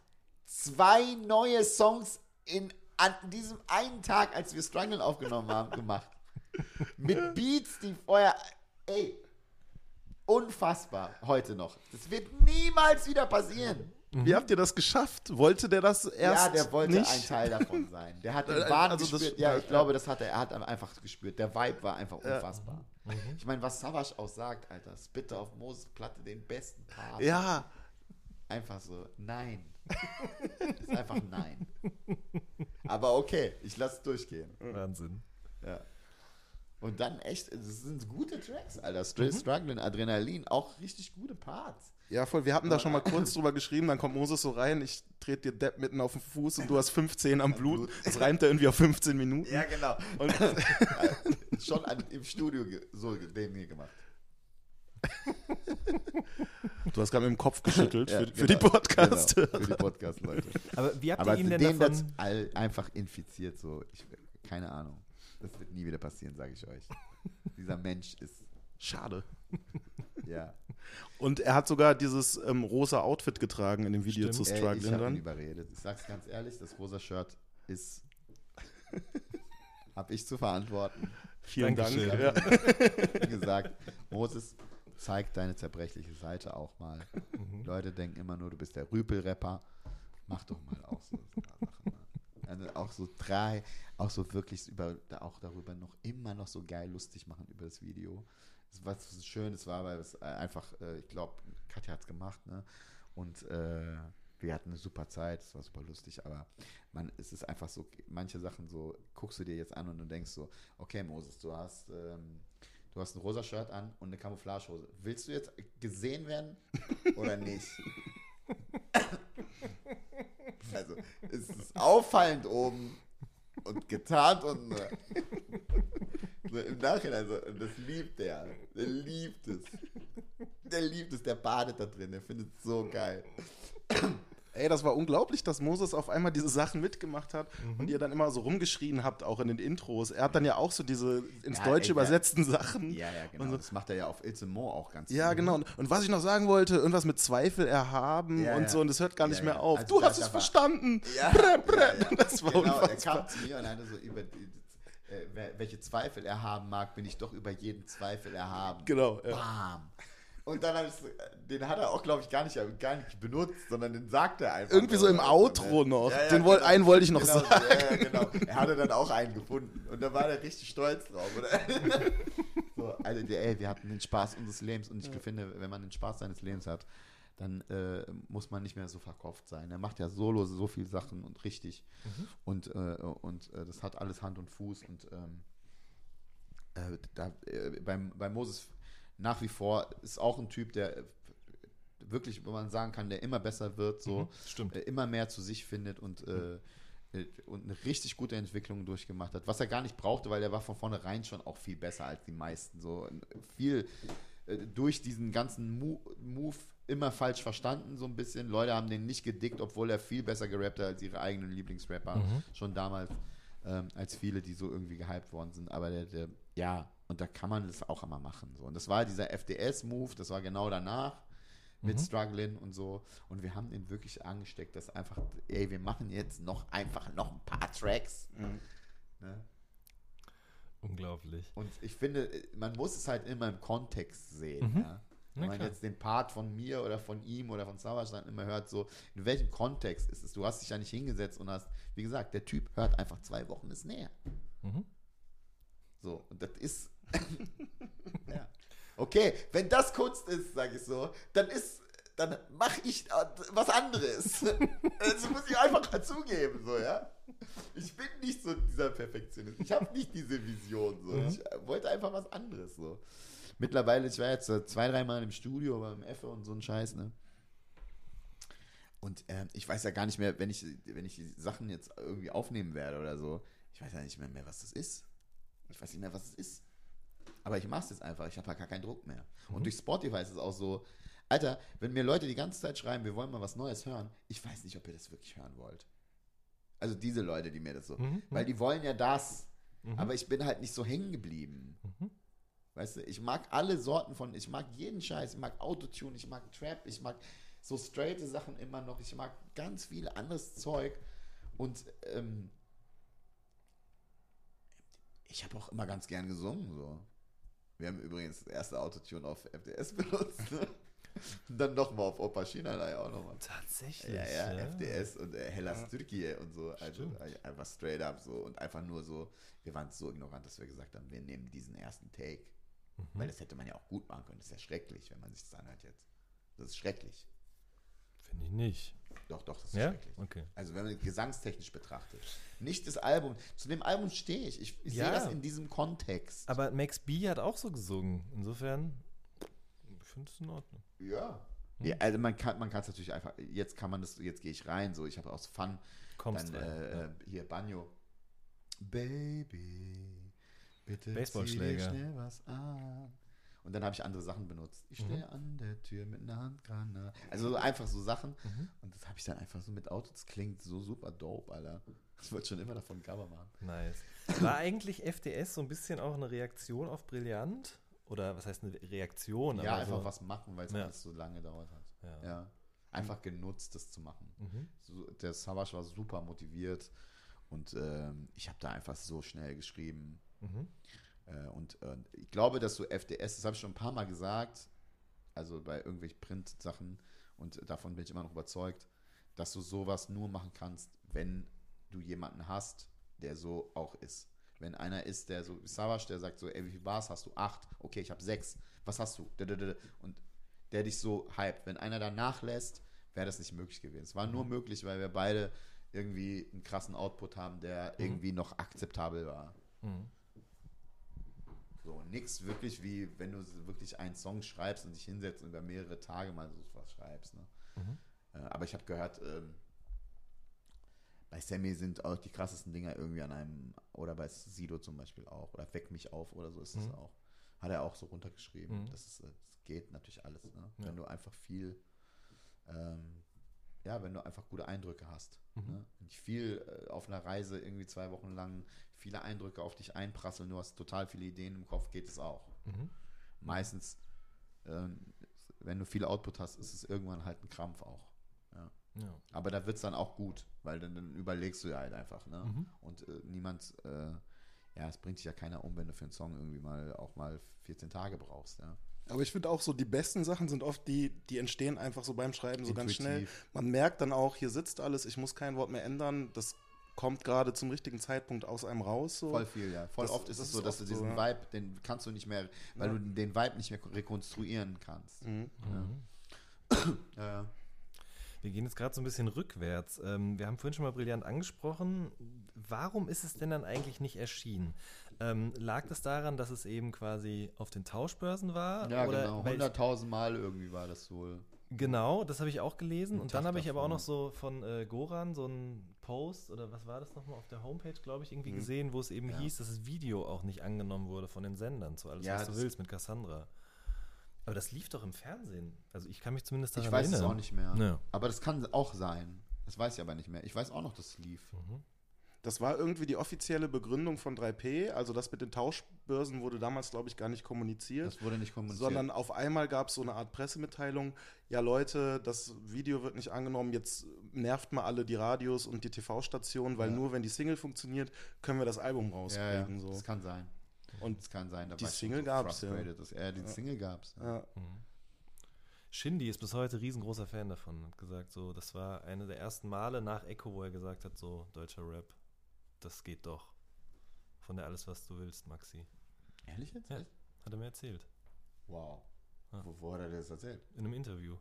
Speaker 2: zwei neue Songs in, an diesem einen Tag, als wir Struggle aufgenommen haben, gemacht. Mit Beats, die vorher. Ey, unfassbar. Heute noch. Das wird niemals wieder passieren.
Speaker 3: Wie habt ihr das geschafft? Wollte der das erst
Speaker 2: Ja, der wollte
Speaker 3: nicht?
Speaker 2: ein Teil davon sein. Der hat (laughs) den
Speaker 3: Äh,
Speaker 2: Wahn
Speaker 3: also das-
Speaker 2: gespürt. ja, ich
Speaker 3: ja.
Speaker 2: glaube, das hat er. Er hat einfach gespürt. Der Vibe war einfach unfassbar. Ich meine, was Savage auch sagt, Alter, Spitte auf Moses Platte den besten Part.
Speaker 3: Ja,
Speaker 2: Einfach so, nein. (laughs) ist einfach nein. Aber okay, ich lasse es durchgehen.
Speaker 1: Wahnsinn.
Speaker 2: Ja. Und dann echt, das sind gute Tracks, Alter. Straight Struggling, Adrenalin, auch richtig gute Parts.
Speaker 3: Ja, voll. Wir hatten da schon mal kurz drüber geschrieben, dann kommt Moses so rein, ich trete dir Depp mitten auf den Fuß und du hast 15 am Blut. Das reimt er irgendwie auf 15 Minuten.
Speaker 2: Ja, genau. Und (laughs) schon an, im Studio so den hier gemacht.
Speaker 3: Du hast gerade mit dem Kopf geschüttelt
Speaker 2: Ja,
Speaker 3: für, für
Speaker 2: genau,
Speaker 3: die Podcast.
Speaker 2: Genau, für die Podcast-Leute.
Speaker 1: Aber wie habt
Speaker 2: Aber
Speaker 1: ihr ihn denn
Speaker 2: den
Speaker 1: davon...
Speaker 2: all, einfach infiziert, so. Ich, keine Ahnung. Das wird nie wieder passieren, sage ich euch. Dieser Mensch ist,
Speaker 3: Schade.
Speaker 2: Ja. (laughs)
Speaker 3: Und er hat sogar dieses ähm, rosa Outfit getragen in dem Video
Speaker 1: Stimmt.
Speaker 3: zu
Speaker 2: Ey, ich
Speaker 3: Struggling
Speaker 2: habe ihn
Speaker 3: dann.
Speaker 2: überredet. Ich sag's ganz ehrlich, das rosa Shirt ist. (laughs) habe ich zu verantworten.
Speaker 3: Vielen
Speaker 1: Dankeschön.
Speaker 3: Dank. Ja.
Speaker 2: Wie gesagt, Moses, zeig deine zerbrechliche Seite auch mal.
Speaker 3: Mhm.
Speaker 2: Leute denken immer nur, du bist der Rüpel-Rapper. Mach doch mal auch so, so ein paar Sachen. Also auch so drei, auch so wirklich über, da auch darüber noch immer noch so geil lustig machen über das Video. Das, was so schön es war, weil es äh, einfach, äh, ich glaube, Katja hat es gemacht, ne? Und äh, wir hatten eine super Zeit, es war super lustig, aber man, es ist einfach so, manche Sachen so, guckst du dir jetzt an und du denkst so, okay, Moses, du hast, ähm, du hast ein rosa Shirt an und eine Camouflagehose. Willst du jetzt gesehen werden oder nicht? (laughs) also, es ist auffallend oben und getarnt und äh, (laughs) so im Nachhinein so, und das liebt der. Der liebt es. Der liebt es, der badet da drin, der findet es so geil.
Speaker 3: Ey, das war unglaublich, dass Moses auf einmal diese Sachen mitgemacht hat
Speaker 2: Mhm.
Speaker 3: und ihr dann immer so rumgeschrien habt, auch in den Intros. Er hat dann ja auch so diese ins
Speaker 2: Ja,
Speaker 3: Deutsche
Speaker 2: ey, ja.
Speaker 3: übersetzten Sachen.
Speaker 2: Ja, ja, genau.
Speaker 3: Und so-
Speaker 2: Das macht er ja auf Ilse Mo auch ganz
Speaker 3: Ja,
Speaker 2: viel.
Speaker 3: genau. Und, und was ich noch sagen wollte, irgendwas mit Zweifel erhaben
Speaker 2: Ja,
Speaker 3: und
Speaker 2: ja.
Speaker 3: so, und es hört gar nicht
Speaker 2: Ja,
Speaker 3: mehr
Speaker 2: ja.
Speaker 3: auf.
Speaker 2: Also
Speaker 3: du hast es verstanden.
Speaker 2: Ja,
Speaker 3: Brä, brä.
Speaker 2: ja, ja.
Speaker 3: Das war
Speaker 2: genau, er
Speaker 3: unfassbar.
Speaker 2: kam zu mir und meinte so, über die, äh, welche Zweifel er haben mag, bin ich doch über jeden Zweifel erhaben.
Speaker 3: Genau, ja.
Speaker 2: Bam. Und dann habe ich den hat er auch, glaube ich, gar nicht, gar nicht benutzt, sondern den sagt er einfach.
Speaker 3: Irgendwie so im
Speaker 2: Also,
Speaker 3: Outro
Speaker 2: ne?
Speaker 3: noch. Den woll- einen wollte ich noch
Speaker 2: genau,
Speaker 3: sagen.
Speaker 2: Ja, ja, genau. Er hatte dann auch einen gefunden. Und da war er richtig stolz drauf. Oder? (laughs) so, also, ey, wir hatten den Spaß unseres Lebens. Und ich finde, wenn man den Spaß seines Lebens hat, dann äh, muss man nicht mehr so verkauft sein. Er macht ja solo so viele Sachen und richtig. Und, äh, und äh, das hat alles Hand und Fuß. Und ähm, äh, da, äh, beim, bei Moses nach wie vor ist auch ein Typ, der äh, wirklich, wo man sagen kann, der immer besser wird, so
Speaker 1: Mhm, stimmt.
Speaker 2: immer mehr zu sich findet und, äh, und eine richtig gute Entwicklung durchgemacht hat. Was er gar nicht brauchte, weil er war von vornherein schon auch viel besser als die meisten. So viel durch diesen ganzen Mo Move immer falsch verstanden, so ein bisschen. Leute haben den nicht gedickt, obwohl er viel besser gerappt hat als ihre eigenen Lieblingsrapper. Schon damals, ähm, als viele, die so irgendwie gehypt worden sind. Aber der, der, ja, und da kann man das auch immer machen. So. Und das war dieser FDS-Move, das war genau danach mit Struggling und so. Und wir haben ihn wirklich angesteckt, dass einfach, ey, wir machen jetzt noch einfach noch ein paar Tracks. Ne?
Speaker 1: Unglaublich.
Speaker 2: Und ich finde, man muss es halt immer im Kontext sehen.
Speaker 1: Mhm.
Speaker 2: Ja? Wenn
Speaker 1: Na
Speaker 2: man
Speaker 1: klar.
Speaker 2: jetzt den Part von mir oder von ihm oder von dann immer hört, so, in welchem Kontext ist es? Du hast dich ja nicht hingesetzt und hast, wie gesagt, der Typ hört einfach zwei Wochen ist näher.
Speaker 1: Mhm.
Speaker 2: So, und das ist. (laughs) ja. Okay, wenn das Kunst ist, sage ich so, dann ist. Dann mache ich was anderes. (laughs) das muss ich einfach zugeben, so, ja. Ich bin nicht so dieser Perfektionist. Ich habe nicht diese Vision, so. Ich äh, wollte einfach was anderes, so. Mittlerweile, ich war jetzt äh, zwei, dreimal im Studio beim Effe und so ein Scheiß, ne? Und ähm, ich weiß ja gar nicht mehr, wenn ich, wenn ich die Sachen jetzt irgendwie aufnehmen werde oder so, ich weiß ja nicht mehr, mehr was das ist. Ich weiß nicht mehr, was es ist. Aber ich mache es jetzt einfach. Ich habe halt gar keinen Druck mehr. Und durch Spotify ist es auch so, Alter, wenn mir Leute die ganze Zeit schreiben, wir wollen mal was Neues hören, ich weiß nicht, ob ihr das wirklich hören wollt. Also diese Leute, die mir das so,
Speaker 1: Mhm,
Speaker 2: weil die wollen ja das, aber ich bin halt nicht so hängen geblieben. Weißt du, ich mag alle Sorten von, ich mag jeden Scheiß, ich mag Autotune, ich mag Trap, ich mag so straighte Sachen immer noch, ich mag ganz viel anderes Zeug und ähm, Ich habe auch immer ganz gern gesungen, so. Wir haben übrigens das erste Autotune auf FDS (laughs) benutzt, ne? Und dann nochmal auf Opa China ja auch nochmal.
Speaker 1: Tatsächlich.
Speaker 2: Ja, ja, ja, FDS und äh, Hellas ja. Türkei und so. Also äh, einfach straight up so und einfach nur so, wir waren so ignorant, dass wir gesagt haben, wir nehmen diesen ersten Take. Mhm. Weil das hätte man ja auch gut machen können. Das ist ja schrecklich, wenn man sich das anhört jetzt. Das ist schrecklich.
Speaker 1: Finde ich nicht.
Speaker 2: Doch, doch, das ist
Speaker 1: ja?
Speaker 2: schrecklich.
Speaker 1: Okay.
Speaker 2: Also wenn man gesangstechnisch betrachtet. Nicht das Album. Zu dem Album stehe ich. Ich, ich
Speaker 1: Ja.
Speaker 2: sehe das in diesem Kontext.
Speaker 1: Aber Max B hat auch so gesungen. Insofern, ich finde es in Ordnung.
Speaker 2: ja. ja. Also man kann man kann es natürlich einfach. Jetzt kann man das. Jetzt gehe ich rein. So, ich habe aus Fun
Speaker 1: Kommst
Speaker 2: dann
Speaker 1: rein.
Speaker 2: äh, hier Banjo. Baby, bitte
Speaker 1: Baseballschläger.
Speaker 2: zieh dir schnell was an. Und dann habe ich andere Sachen benutzt. Ich stehe an der Tür mit einer Handgranate. Also so einfach so Sachen. Und das habe ich dann einfach so mit Auto. Das klingt so super dope, Alter. Ich wollte schon immer davon Cover machen.
Speaker 1: Nice. War eigentlich FDS so ein bisschen auch eine Reaktion auf Brillant? Oder was heißt eine Reaktion?
Speaker 2: ja, einfach
Speaker 1: so,
Speaker 2: was machen, weil es
Speaker 1: Ja.
Speaker 2: alles so lange gedauert hat.
Speaker 1: Ja.
Speaker 2: Ja. Einfach genutzt, das zu machen.
Speaker 1: Mhm.
Speaker 2: So, der Savage war super motiviert und ähm, ich habe da einfach so schnell geschrieben.
Speaker 1: Mhm.
Speaker 2: Äh, und äh, ich glaube, dass so FDS, das habe ich schon ein paar Mal gesagt, also bei irgendwelchen Print-Sachen und davon bin ich immer noch überzeugt, dass du sowas nur machen kannst, wenn du jemanden hast, der so auch ist. Wenn einer ist, der so, wie Savage, der sagt so, ey, wie viel Bars hast du? Acht. Okay, ich habe sechs. Was hast du? Und der dich so hypt. Wenn einer da nachlässt, wäre das nicht möglich gewesen. Es war nur möglich, weil wir beide irgendwie einen krassen Output haben, der irgendwie noch akzeptabel war.
Speaker 1: Mhm.
Speaker 2: So, nix wirklich wie, wenn du wirklich einen Song schreibst und dich hinsetzt und über mehrere Tage mal so was schreibst. Ne?
Speaker 1: Mhm.
Speaker 2: Äh, aber ich habe gehört, ähm, bei Sammy sind auch die krassesten Dinger irgendwie an einem, oder bei Sido zum Beispiel auch, oder Weck mich auf oder so ist das
Speaker 1: Mhm.
Speaker 2: auch. Hat er auch so runtergeschrieben.
Speaker 1: Mhm.
Speaker 2: Das, ist, äh, das geht natürlich alles. Ne?
Speaker 1: Ja.
Speaker 2: Wenn du einfach viel, ähm, ja, wenn du einfach gute Eindrücke hast.
Speaker 1: Mhm.
Speaker 2: Ne? Wenn dich viel äh, auf einer Reise irgendwie zwei Wochen lang viele Eindrücke auf dich einprasseln, du hast total viele Ideen im Kopf, geht es auch.
Speaker 1: Mhm.
Speaker 2: Meistens, ähm, wenn du viel Output hast, ist es irgendwann halt ein Krampf auch. Ja.
Speaker 1: Ja.
Speaker 2: Aber da wird es dann auch gut, weil dann, dann überlegst du ja halt einfach. Ne?
Speaker 1: Mhm.
Speaker 2: Und äh, niemand, äh, ja, es bringt dich ja keiner um, wenn du für einen Song irgendwie mal auch mal 14 Tage brauchst. Ja?
Speaker 3: Aber ich finde auch so, die besten Sachen sind oft die, die entstehen einfach so beim Schreiben so ganz schnell.
Speaker 2: Intuitiv.
Speaker 3: Man merkt dann auch, hier sitzt alles, ich muss kein Wort mehr ändern. Das kommt gerade zum richtigen Zeitpunkt aus einem raus. So.
Speaker 2: Voll viel, ja. Voll
Speaker 3: Das-
Speaker 2: oft ist
Speaker 3: das
Speaker 2: es so, dass du diesen
Speaker 3: so, ja.
Speaker 2: Vibe, den kannst du nicht mehr, weil
Speaker 3: Ja.
Speaker 2: du den Vibe nicht mehr rekonstruieren kannst.
Speaker 3: Mhm. (coughs)
Speaker 2: Ja, ja.
Speaker 1: Wir gehen jetzt gerade so ein bisschen rückwärts. Ähm, wir haben vorhin schon mal brillant angesprochen. Warum ist es denn dann eigentlich nicht erschienen? Ähm, lag das daran, dass es eben quasi auf den Tauschbörsen war?
Speaker 2: Ja,
Speaker 1: Oder
Speaker 2: genau.
Speaker 1: weil ich-
Speaker 2: 100.000 Mal irgendwie war das wohl.
Speaker 1: Genau, das habe ich auch gelesen. Und dann habe ich aber auch noch so von äh, Goran so einen Post oder was war das nochmal auf der Homepage, glaube ich, irgendwie gesehen, wo es eben
Speaker 2: Mhm. Ja.
Speaker 1: hieß, dass das Video auch nicht angenommen wurde von den Sendern zu alles,
Speaker 2: Ja,
Speaker 1: was du willst mit Cassandra. Aber das lief doch im Fernsehen. Also ich kann mich zumindest daran
Speaker 2: Ich weiß es
Speaker 1: erinnern.
Speaker 2: auch nicht mehr.
Speaker 1: Ja.
Speaker 2: Aber das kann auch sein. Das weiß ich aber nicht mehr. Ich weiß auch noch, dass es lief.
Speaker 3: Das war irgendwie die offizielle Begründung von 3P. Also das mit den Tauschbörsen wurde damals, glaube ich, gar nicht kommuniziert.
Speaker 2: Das wurde nicht kommuniziert.
Speaker 3: Sondern auf einmal gab es so eine Art Pressemitteilung, ja Leute, das Video wird nicht angenommen, jetzt nervt mal alle die Radios und die TV-Stationen, weil
Speaker 2: Ja.
Speaker 3: nur wenn die Single funktioniert, können wir das Album
Speaker 2: ja,
Speaker 3: rauskriegen.
Speaker 2: ja.
Speaker 3: So.
Speaker 2: Das kann sein.
Speaker 3: Und
Speaker 2: Das kann sein. Da
Speaker 3: Die Single
Speaker 2: so
Speaker 3: gab's, ja.
Speaker 2: dass er die Single gab's.
Speaker 3: ja.
Speaker 1: Shindy ist bis heute riesengroßer Fan davon. Hat gesagt, so, das war eine der ersten Male nach Echo, wo er gesagt hat, so, deutscher Rap, das geht doch. Von der Alles, was du willst, Maxi.
Speaker 2: Ehrlich jetzt?
Speaker 1: Ja. Hat er mir erzählt.
Speaker 2: Wow.
Speaker 1: Ja.
Speaker 2: Wo, wo hat er das erzählt?
Speaker 1: In einem Interview.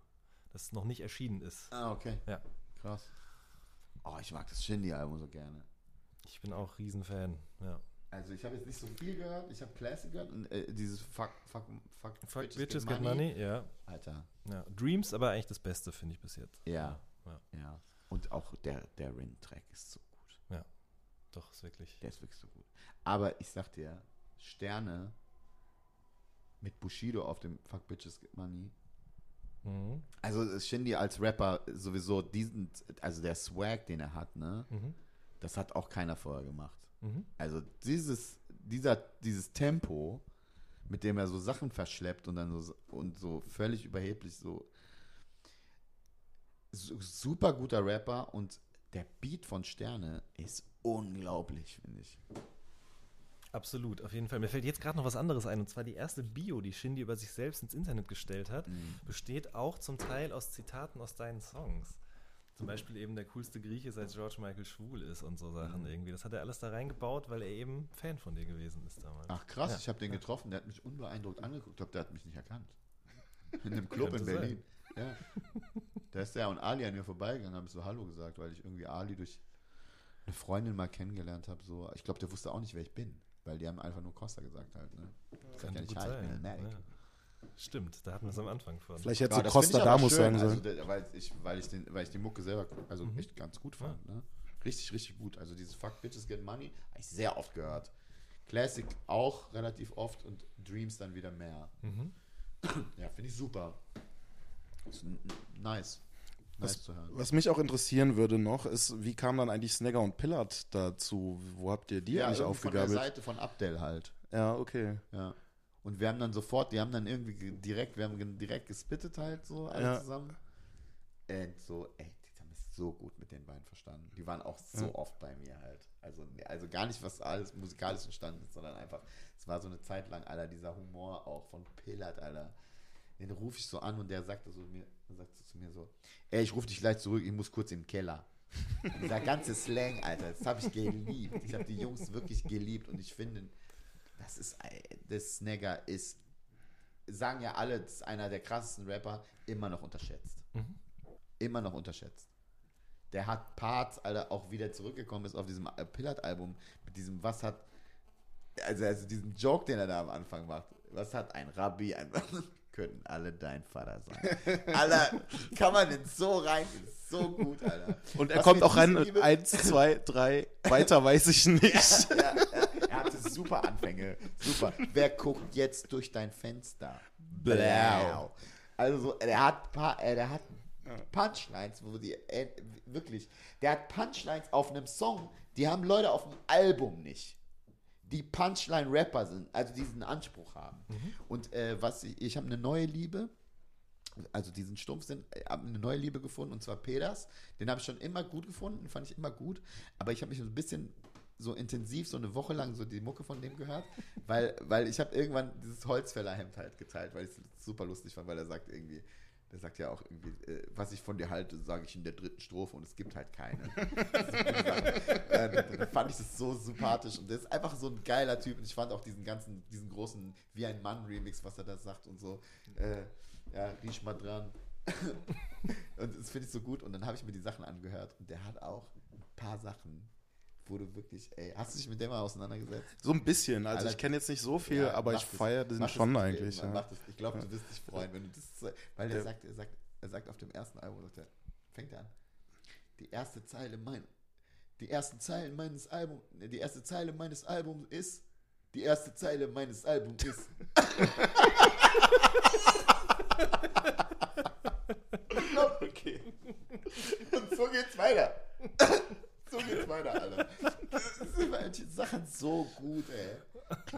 Speaker 1: Das noch nicht erschienen ist.
Speaker 2: Ah, okay.
Speaker 1: Ja.
Speaker 2: Krass. Oh, ich mag das Shindy-Album so gerne.
Speaker 1: Ich bin auch Riesenfan. Ja.
Speaker 2: Also ich habe jetzt nicht so viel gehört. Ich habe Classic gehört und äh, dieses Fuck, Fuck, Fuck,
Speaker 1: Fuck Bitches, Get Money, ja.
Speaker 2: Alter.
Speaker 1: ja. Dreams aber eigentlich das Beste, finde ich bis jetzt.
Speaker 2: Ja.
Speaker 1: Ja.
Speaker 2: Ja. Und auch der, der Rin-Track ist so.
Speaker 1: Doch, ist wirklich.
Speaker 2: Der ist wirklich so gut. Aber ich sag dir, Sterne mit Bushido auf dem Fuck Bitches Get Money.
Speaker 1: Mhm.
Speaker 2: Also Shindy als Rapper sowieso diesen, also der Swag, den er hat, ne?
Speaker 1: Mhm.
Speaker 2: Das hat auch keiner vorher gemacht.
Speaker 1: Mhm.
Speaker 2: Also dieses, dieser, dieses Tempo, mit dem er so Sachen verschleppt und dann so und so völlig überheblich so, so super guter Rapper und der Beat von Sterne ist unglaublich, finde ich.
Speaker 1: Absolut, auf jeden Fall. Mir fällt jetzt gerade noch was anderes ein, und zwar die erste Bio, die Shindy über sich selbst ins Internet gestellt hat, mhm. besteht auch zum Teil aus Zitaten aus deinen Songs. Zum Beispiel eben der coolste Grieche, seit George Michael schwul ist und so Sachen mhm. irgendwie. Das hat er alles da reingebaut, weil er eben Fan von dir gewesen ist damals.
Speaker 2: Ach krass, ja. ich habe den getroffen, der hat mich unbeeindruckt angeguckt, ich glaube, der hat mich nicht erkannt. (laughs) In einem Club in Berlin. Sein. Ja. Da ist der und Ali an mir vorbeigegangen, habe ich so Hallo gesagt, weil ich irgendwie Ali durch eine Freundin mal kennengelernt habe. So. Ich glaube, der wusste auch nicht, wer ich bin. Weil die haben einfach nur Costa gesagt halt. Ne?
Speaker 1: Das kann ja nicht sein. Ja. Stimmt, da hatten wir es am Anfang von.
Speaker 3: Vielleicht hätte ja, du Costa Damus sagen sollen.
Speaker 2: Also, weil, ich, weil, ich den, weil ich die Mucke selber also mhm. echt ganz gut fand. Ja. Ne? Richtig, richtig gut. Also dieses Fuck Bitches Get Money habe ich sehr oft gehört. Classic auch relativ oft und Dreams dann wieder mehr. Mhm. Ja, finde ich super. Nice.
Speaker 3: Was, was, mich auch interessieren würde noch, ist, wie kam dann eigentlich Snagger und Pillard dazu? Wo habt ihr die ja, eigentlich aufgegabelt? Von der
Speaker 2: Seite von Abdel halt.
Speaker 3: Ja, okay.
Speaker 2: Ja. Und wir haben dann sofort, die haben dann irgendwie direkt, wir haben direkt gespittet halt so alle ja. zusammen. Und so, ey, die haben es so gut mit den beiden verstanden. Die waren auch so ja. oft bei mir halt. Also, also gar nicht, was alles musikalisch entstanden ist, sondern einfach, es war so eine Zeit lang, Alter, dieser Humor auch von Pillard, Alter den rufe ich so an und der sagte so mir, sagt so zu mir so, ey, ich rufe dich gleich zurück, ich muss kurz im Keller. (laughs) Dieser ganze Slang, Alter, das habe ich geliebt. Ich habe die Jungs wirklich geliebt und ich finde, das ist, das Snagger ist, sagen ja alle, das ist einer der krassesten Rapper, immer noch unterschätzt. Mhm. Immer noch unterschätzt. Der hat Parts, Alter, auch wieder zurückgekommen ist auf diesem Pillard-Album mit diesem, was hat, also, also diesen Joke, den er da am Anfang macht. Was hat ein Rabbi, ein, (laughs) könnten alle dein Vater sein. (laughs) Alter, kann man denn so rein? So gut, Alter.
Speaker 3: Und er Was kommt auch rein mit 1, 2, 3, weiter weiß ich (laughs) nicht. Ja, ja,
Speaker 2: ja. Er hatte super Anfänge. Super. Wer guckt jetzt durch dein Fenster? Blau. Also so, der hat, paar, äh, der hat Punchlines, wo die äh, wirklich, der hat Punchlines auf einem Song, die haben Leute auf dem Album nicht die Punchline-Rapper sind, also diesen Anspruch haben. Mhm. Und äh, was ich, ich habe eine neue Liebe, also diesen Stumpfsinn, äh, habe eine neue Liebe gefunden und zwar Peters. Den habe ich schon immer gut gefunden, fand ich immer gut, aber ich habe mich so ein bisschen so intensiv so eine Woche lang so die Mucke von dem gehört, (laughs) weil, weil ich habe irgendwann dieses Holzfällerhemd halt geteilt, weil ich es super lustig fand, weil er sagt irgendwie, der sagt ja auch irgendwie, äh, was ich von dir halte, sage ich in der dritten Strophe und es gibt halt keine. (laughs) äh, da fand ich das so sympathisch und der ist einfach so ein geiler Typ und ich fand auch diesen ganzen, diesen großen Wie ein Mann Remix, was er da sagt und so. Äh, ja, riech mal dran. (laughs) und das finde ich so gut und dann habe ich mir die Sachen angehört und der hat auch ein paar Sachen wo du wirklich, ey, hast du dich mit dem mal auseinandergesetzt?
Speaker 3: So ein bisschen, also Alter, ich kenne jetzt nicht so viel, ja, aber ich feiere den schon das, eigentlich.
Speaker 2: Ja. Das, ich glaube, du wirst dich freuen, wenn du das, weil er sagt, er sagt, er sagt auf dem ersten Album, sagt er, fängt er an, die erste Zeile mein, die erste Zeile meines Albums, die erste Zeile meines Albums ist, die erste Zeile meines Albums ist. (laughs) (laughs) okay. Und so geht's weiter. Weiter, Alter. (laughs) Das sind manche Sachen so gut, ey.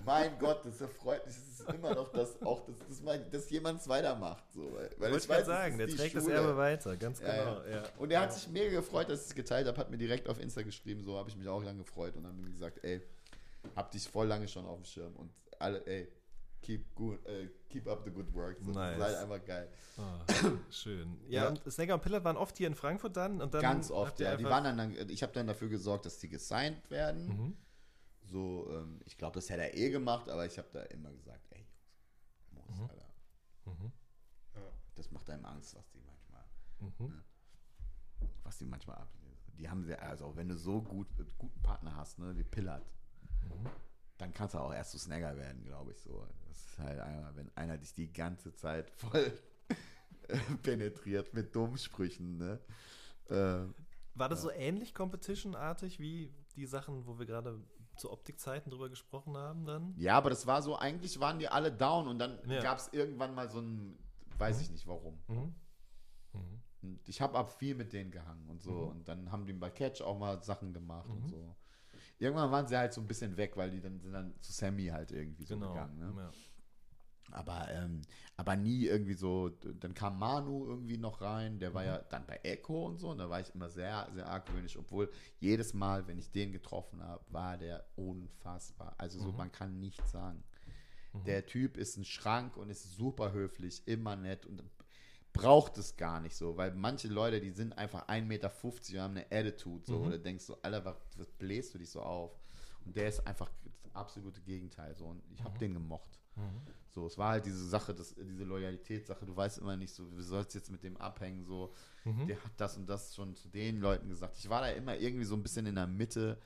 Speaker 2: Mein Gott, das erfreut mich. Das ist immer noch das, auch, dass, dass, dass jemand es weitermacht. So, weil, weil
Speaker 1: ich weiß, sagen, der trägt Schule. das Erbe weiter, ganz genau. Ja,
Speaker 2: ja. Und er hat sich mega gefreut, dass ich es geteilt habe, hat mir direkt auf Insta geschrieben, so habe ich mich auch lange gefreut und dann gesagt, ey, hab dich voll lange schon auf dem Schirm und alle, ey, keep, good, uh, keep up the good work. So, nice. Sei einfach geil.
Speaker 1: Oh, schön. Ja, ja, und Snagger und Pillard waren oft hier in Frankfurt dann und dann.
Speaker 2: Ganz oft, ja. Die waren dann, ich habe dann dafür gesorgt, dass die gesigned werden. Mhm. So, ähm, ich glaube, das hätte er eh gemacht, aber ich habe da immer gesagt, ey, Jungs, muss, mhm. Alter. Mhm. Ja. Das macht einem Angst, was die manchmal, mhm. ne? was die manchmal ab. Die haben sehr, also wenn du so gut, guten Partner hast, ne, wie Pillard, mhm. Dann kannst du auch erst zu Snagger werden, glaube ich so. Das ist halt einmal, wenn einer dich die ganze Zeit voll (laughs) penetriert mit dummen Sprüchen, ne?
Speaker 1: Äh, War das ja. so ähnlich Competition-artig wie die Sachen, wo wir gerade zu Optikzeiten drüber gesprochen haben dann?
Speaker 2: Ja, aber das war so, eigentlich waren die alle down und dann ja. gab es irgendwann mal so ein, weiß mhm. ich nicht warum. Mhm. Mhm. ich habe ab viel mit denen gehangen und so. Mhm. Und dann haben die bei Catch auch mal Sachen gemacht und mhm. so. Irgendwann waren sie halt so ein bisschen weg, weil die dann sind dann zu Sammy halt irgendwie so genau. gegangen. Ne? Ja. Aber, ähm, aber nie irgendwie so, dann kam Manu irgendwie noch rein, der war ja dann bei Echo und so, und da war ich immer sehr, sehr argwöhnisch, obwohl jedes Mal, wenn ich den getroffen habe, war der unfassbar. Also so, man kann nichts sagen. Der Typ ist ein Schrank und ist super höflich, immer nett und braucht es gar nicht so, weil manche Leute, die sind einfach 1,50 Meter und haben eine Attitude, so, oder denkst du, Alter, was, was bläst du dich so auf? Und der ist einfach das absolute Gegenteil, so, und ich habe den gemocht. So, es war halt diese Sache, das, diese Loyalitätssache, du weißt immer nicht so, wie sollst jetzt mit dem abhängen, so, der hat das und das schon zu den Leuten gesagt. Ich war da immer irgendwie so ein bisschen in der Mitte,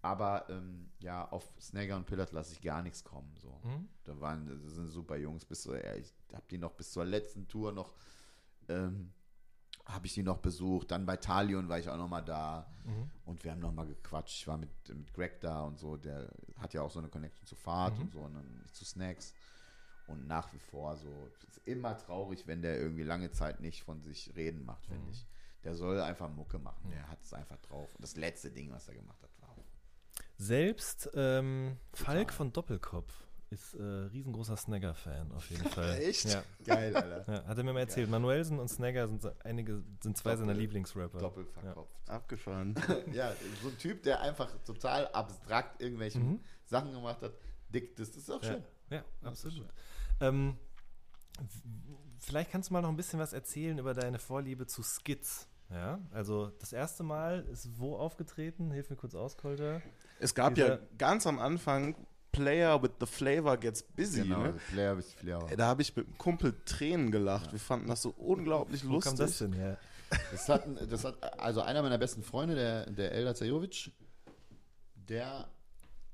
Speaker 2: aber ähm, ja, auf Snagger und Pillard lasse ich gar nichts kommen. So. Da waren, das sind super Jungs, bis so, ja, ich habe die noch bis zur letzten Tour noch, ähm, habe ich die noch besucht. Dann bei Talion war ich auch noch mal da und wir haben noch mal gequatscht. Ich war mit, mit Greg da und so, der hat ja auch so eine Connection zu Fahrt und so und dann zu Snacks. Und nach wie vor so, es ist immer traurig, wenn der irgendwie lange Zeit nicht von sich reden macht, finde ich. Der soll einfach Mucke machen, der hat es einfach drauf. Und das letzte Ding, was er gemacht hat, war auch
Speaker 1: Selbst ähm, Falk von Doppelkopf ist äh, riesengroßer Snagger-Fan auf jeden Fall. (laughs)
Speaker 3: Echt?
Speaker 1: Ja.
Speaker 2: geil, Alter.
Speaker 1: Ja, hat er mir mal erzählt. Manuelsen und Snagger sind einige, sind zwei seiner
Speaker 2: Doppel-
Speaker 1: Lieblingsrapper.
Speaker 2: Doppelt verkopft.
Speaker 3: Abgefahren. (laughs)
Speaker 2: Ja. so ein Typ, der einfach total abstrakt irgendwelche
Speaker 1: Mhm.
Speaker 2: Sachen gemacht hat. Dick, das ist auch
Speaker 1: Ja,
Speaker 2: schön.
Speaker 1: ja absolut. Ähm, vielleicht kannst du mal noch ein bisschen was erzählen über deine Vorliebe zu Skits. Ja, also das erste Mal ist wo aufgetreten? Hilf mir kurz aus, Kolter.
Speaker 3: Es gab
Speaker 1: Dieser-
Speaker 3: ja ganz am Anfang Player with the Flavor Gets Busy.
Speaker 2: Genau,
Speaker 3: Ne?
Speaker 2: Flair bis Flair.
Speaker 3: Ey, Da habe ich mit einem Kumpel Tränen gelacht. Wir fanden das so unglaublich
Speaker 1: Wo kam
Speaker 3: lustig.
Speaker 1: das denn her?
Speaker 2: Das hat, das hat, also einer meiner besten Freunde, der, der Eldar Zajovic, der,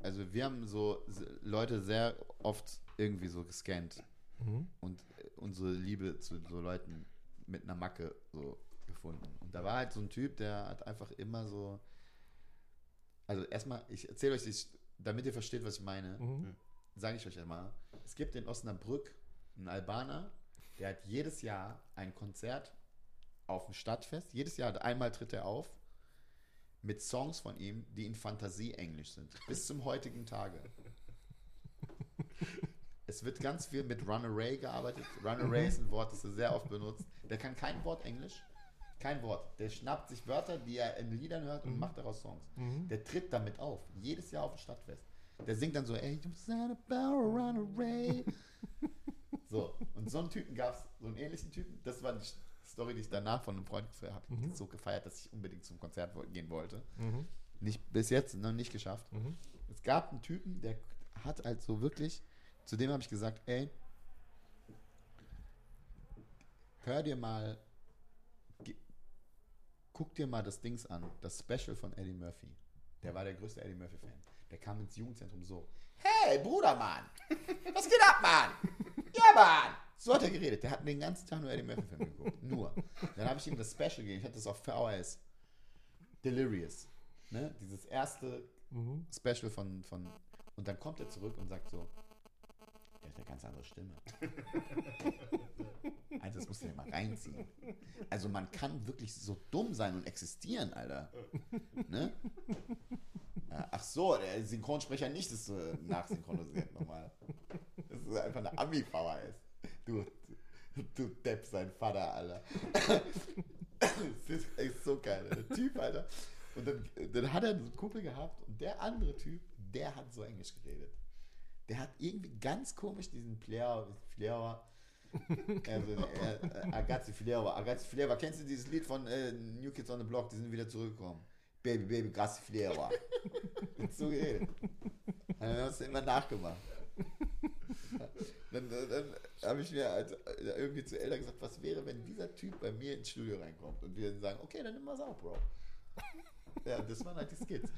Speaker 2: also wir haben so Leute sehr oft irgendwie so gescannt
Speaker 1: Mhm.
Speaker 2: und äh, unsere Liebe zu so Leuten mit einer Macke so gefunden. Und da war halt so ein Typ, der hat einfach immer so, also erstmal, ich erzähle euch, das, damit ihr versteht, was ich meine,
Speaker 1: Mhm.
Speaker 2: sage ich euch einmal, es gibt in Osnabrück einen Albaner, der hat jedes Jahr ein Konzert auf dem Stadtfest. Jedes Jahr, einmal tritt er auf mit Songs von ihm, die in Fantasie-Englisch sind. Bis zum heutigen Tage. (laughs) Es wird ganz viel mit Runaway gearbeitet. Runaway ist ein Wort, das er sehr oft benutzt. Der kann kein Wort Englisch. Kein Wort. Der schnappt sich Wörter, die er in Liedern hört und macht daraus Songs. Der tritt damit auf. Jedes Jahr auf dem Stadtfest. Der singt dann so, ey, you said about a runaway. (laughs) So, und so einen Typen gab es, so einen ähnlichen Typen. Das war die Story, die ich danach von einem Freund gefeiert habe.
Speaker 1: Mhm.
Speaker 2: So gefeiert, dass ich unbedingt zum Konzert gehen wollte.
Speaker 1: Mhm.
Speaker 2: Nicht bis jetzt, noch nicht geschafft.
Speaker 1: Mhm.
Speaker 2: Es gab einen Typen, der hat halt so wirklich, zu dem habe ich gesagt, ey, hör dir mal, guck dir mal das Dings an, das Special von Eddie Murphy. Der war der größte Eddie Murphy-Fan. Der kam ins Jugendzentrum so, hey, Bruder, Mann, (laughs) was geht ab, Mann? Ja, Mann! So hat er geredet. Der hat den ganzen Tag nur Eddie Murphy-Film geguckt. Nur. Dann habe ich ihm das Special gegeben. Ich hatte das auf VHS. Delirious. Ne? Dieses erste
Speaker 1: Mhm.
Speaker 2: Special von, von. Und dann kommt er zurück und sagt so: ganz andere Stimme. (laughs) also, das musst du dir mal reinziehen. Also, man kann wirklich so dumm sein und existieren, Alter. Ne? Ja, Ach so, der Synchronsprecher nicht ist äh, nachsynchronisiert nochmal. Das ist einfach eine Ami-VHS. Du, du Depp, sein Vater, Alter. Das ist echt so geil, der Typ, Alter. Und dann, dann hat er einen Kumpel gehabt und der andere Typ, der hat so Englisch geredet. Der hat irgendwie ganz komisch diesen Flair, Flair, (laughs) also, äh, Agazzi Flair, Agazzi Flair. Kennst du dieses Lied von äh, New Kids on the Block? Die sind wieder zurückgekommen. Baby, Baby, Agazzi Flair. Hat (laughs) so geredet. Dann haben wir uns immer nachgemacht. Dann, dann, dann habe ich mir als, äh, irgendwie zu Eltern gesagt, was wäre, wenn dieser Typ bei mir ins Studio reinkommt und wir sagen, okay, dann nimm mal's auf, Bro. Ja, das waren halt die Skits.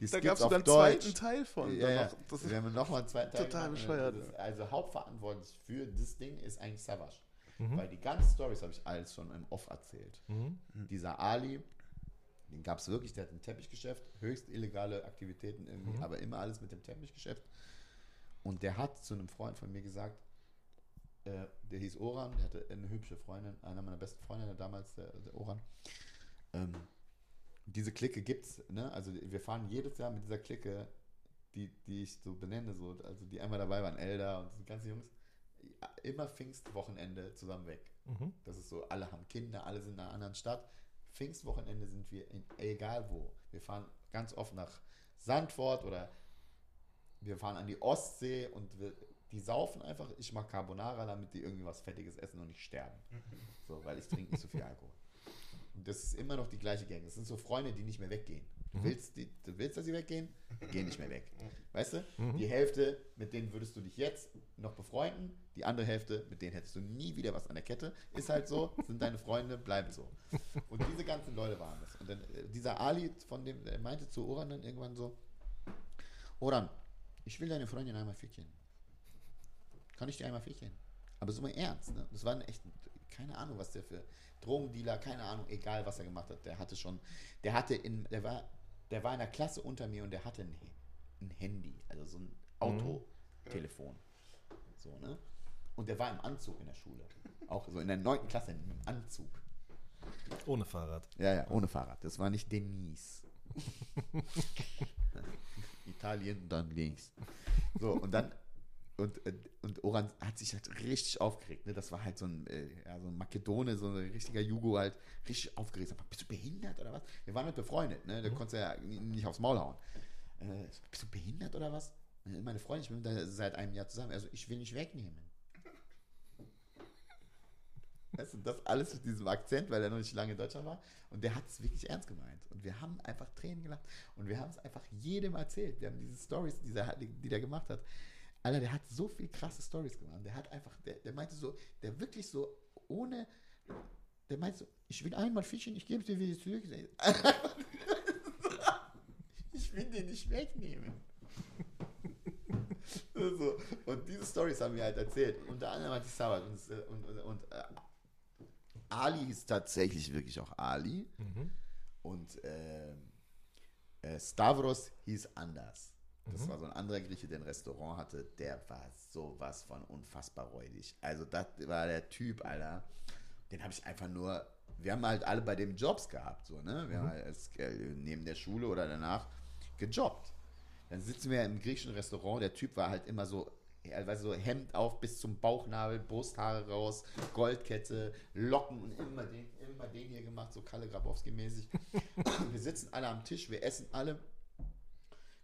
Speaker 2: Die
Speaker 3: Da gab es sogar einen zweiten Teil von.
Speaker 2: Ja, ja.
Speaker 3: Das
Speaker 2: wir haben nochmal einen zweiten Teil
Speaker 3: total
Speaker 2: gemacht.
Speaker 3: bescheuert,
Speaker 2: Das, also hauptverantwortlich für das Ding ist eigentlich Savage.
Speaker 1: Mhm.
Speaker 2: Weil die ganzen Stories habe ich alles schon im Off erzählt.
Speaker 1: Mhm.
Speaker 2: Dieser Ali, den gab es wirklich, der hat ein Teppichgeschäft, höchst illegale Aktivitäten irgendwie,
Speaker 1: Mhm.
Speaker 2: aber immer alles mit dem Teppichgeschäft. Und der hat zu einem Freund von mir gesagt, äh, der hieß Oran, der hatte eine hübsche Freundin, einer meiner besten Freunde damals, der, der Oran. Ähm, diese Clique gibt's, ne? Also wir fahren jedes Jahr mit dieser Clique, die, die ich so benenne, so, also die einmal dabei waren, Elder und die ganzen Jungs. immer Pfingstwochenende zusammen weg. Mhm. Das ist so, alle haben Kinder, alle sind in einer anderen Stadt. Pfingstwochenende sind wir in, egal wo. Wir fahren ganz oft nach Sandford oder wir fahren an die Ostsee und wir, die saufen einfach. Ich mache Carbonara, damit die irgendwie was Fettiges essen und nicht sterben. So, weil ich trinke nicht so viel Alkohol. Das ist immer noch die gleiche Gang. Das sind so Freunde, die nicht mehr weggehen. Du mhm. willst, die, du willst, dass sie weggehen? Geh nicht mehr weg. Weißt du? Mhm. Die Hälfte, mit denen würdest du dich jetzt noch befreunden. Die andere Hälfte, mit denen hättest du nie wieder was an der Kette. Ist halt so, (laughs) sind deine Freunde, bleibt so. Und diese ganzen Leute waren das. Und dann äh, dieser Ali, von dem, der meinte zu Oran dann irgendwann so, Oran, ich will deine Freundin einmal ficken. Kann ich dir einmal ficken? Aber so mal ernst, ne? Das war ein echt, keine Ahnung, was der für Drogendealer, keine Ahnung, egal was er gemacht hat, der hatte schon, der hatte in, der war der war in der Klasse unter mir und der hatte ein, ein Handy, also so ein Autotelefon. Mhm. So, ne? Und der war im Anzug in der Schule. Auch so in der neunten Klasse im Anzug.
Speaker 1: Ohne Fahrrad.
Speaker 2: Ja, ja, ohne Fahrrad. Das war nicht Denise. (laughs) Italien, dann links. So, und dann und, äh, und Oran hat sich halt richtig aufgeregt. Ne? Das war halt so ein, äh, ja, so ein Makedone, so ein richtiger Jugo halt, richtig aufgeregt. Sag, bist du behindert oder was? Wir waren halt befreundet, ne? Da mhm. konntest du ja nicht aufs Maul hauen. Äh, bist du behindert oder was? Meine Freundin, ich bin da seit einem Jahr zusammen. Also ich will nicht wegnehmen. Weißt du, das alles mit diesem Akzent, weil er noch nicht lange in Deutschland war. Und der hat es wirklich ernst gemeint. Und wir haben einfach Tränen gelacht. Und wir haben es einfach jedem erzählt. Wir haben diese Stories, die, die der gemacht hat. Alter, der hat so viel krasse Stories gemacht. Der hat einfach, der, der meinte so, der wirklich so ohne, der meinte so, ich will einmal fischen, ich gebe es dir wieder zurück. (laughs) ich will den nicht wegnehmen. (laughs) so. Und diese Stories haben wir halt erzählt. Unter anderem hat die Sabbat und, und, und, und äh, Ali ist tatsächlich wirklich auch Ali. Mhm. Und äh, äh, Stavros hieß anders. Das mhm. war so ein anderer Grieche, der ein Restaurant hatte. Der war sowas von unfassbar räudig. Also, das war der Typ, Alter. Den habe ich einfach nur. Wir haben halt alle bei dem Jobs gehabt, so, ne? Wir mhm. haben halt neben der Schule oder danach gejobbt. Dann sitzen wir im griechischen Restaurant. Der Typ war halt immer so also so Hemd auf bis zum Bauchnabel, Brusthaare raus, Goldkette, Locken und immer den, immer den hier gemacht, so Kalle Grabowski mäßig. (laughs) wir sitzen alle am Tisch, wir essen alle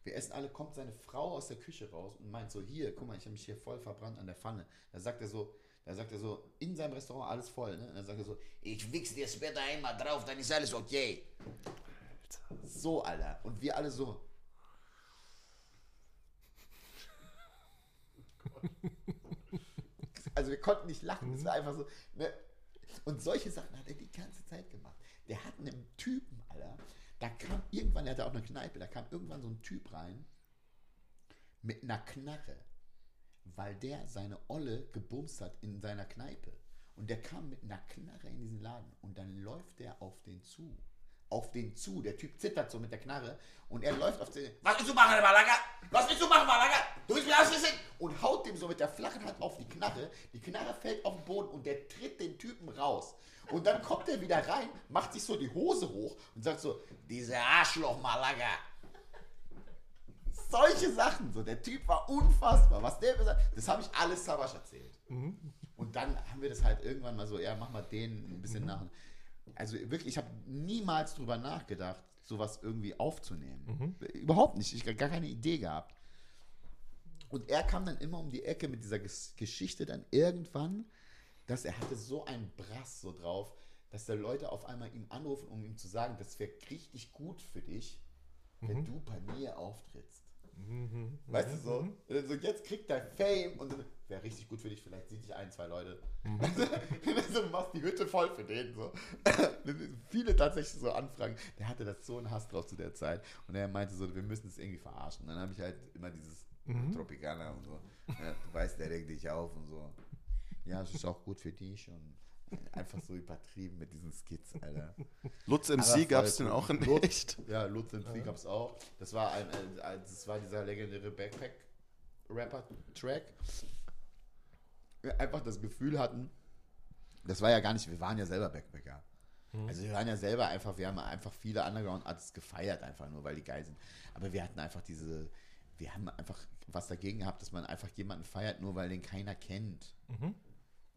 Speaker 2: wir essen alle, kommt seine Frau aus der Küche raus und meint so, hier, guck mal, ich habe mich hier voll verbrannt an der Pfanne. Da sagt er so, da sagt er so, in seinem Restaurant alles voll, ne? Und dann sagt er so, ich wichs dir später einmal drauf, dann ist alles okay. Alter. So, Alter. Und wir alle so. (laughs) also wir konnten nicht lachen, es war einfach so. Ne? Und solche Sachen hat er die ganze Zeit gemacht. Der hat einen Typen, Alter, da kam irgendwann, er hatte auch eine Kneipe, da kam irgendwann so ein Typ rein mit einer Knarre, weil der seine Olle gebumst hat in seiner Kneipe. Und der kam mit einer Knarre in diesen Laden und dann läuft der auf den zu. Auf den zu. Der Typ zittert so mit der Knarre und er läuft auf den. Was willst du machen, Malaga? Was willst du machen, Malaga? Du willst mir ausgesehen? Und haut dem so mit der flachen Hand auf die Knarre. Die Knarre fällt auf den Boden und der tritt den Typen raus. Und dann kommt er wieder rein, macht sich so die Hose hoch und sagt so, diese Arschloch Malaga. Solche Sachen, so der Typ war unfassbar. Was der gesagt das habe ich alles Sabasch erzählt. Mhm. Und dann haben wir das halt irgendwann mal so, ja, mach mal den ein bisschen mhm. nach. Also wirklich, ich habe niemals drüber nachgedacht, sowas irgendwie aufzunehmen. Mhm. Überhaupt nicht. Ich habe gar keine Idee gehabt. Und er kam dann immer um die Ecke mit dieser Geschichte dann irgendwann dass er hatte so einen Brass so drauf, dass da Leute auf einmal ihm anrufen, um ihm zu sagen, das wäre richtig gut für dich, wenn mhm. du bei mir auftrittst. Mhm. Weißt du so? Mhm. so? Jetzt kriegt er Fame und wäre richtig gut für dich, vielleicht sieht dich ein, zwei Leute. Mhm. (laughs) so, du machst die Hütte voll für den. So. (laughs) Viele tatsächlich so Anfragen. Der hatte das so einen Hass drauf zu der Zeit. Und er meinte so, wir müssen es irgendwie verarschen. Dann habe ich halt immer dieses mhm. Tropicana und so. Ja, du weißt, der regt dich auf und so ja, es ist auch gut für dich und einfach so übertrieben mit diesen Skits, Alter.
Speaker 3: Lutz MC gab es denn auch in
Speaker 2: Lutz, echt? Ja, Lutz MC ja. gab es auch. Das war ein, ein, ein, das war dieser legendäre Backpack-Rapper-Track. Wir einfach das Gefühl hatten, das war ja gar nicht, wir waren ja selber Backpacker. Mhm. Also wir waren ja selber einfach, wir haben einfach viele Underground-Artists gefeiert, einfach nur, weil die geil sind. Aber wir hatten einfach diese, wir haben einfach was dagegen gehabt, dass man einfach jemanden feiert, nur weil den keiner kennt. Mhm.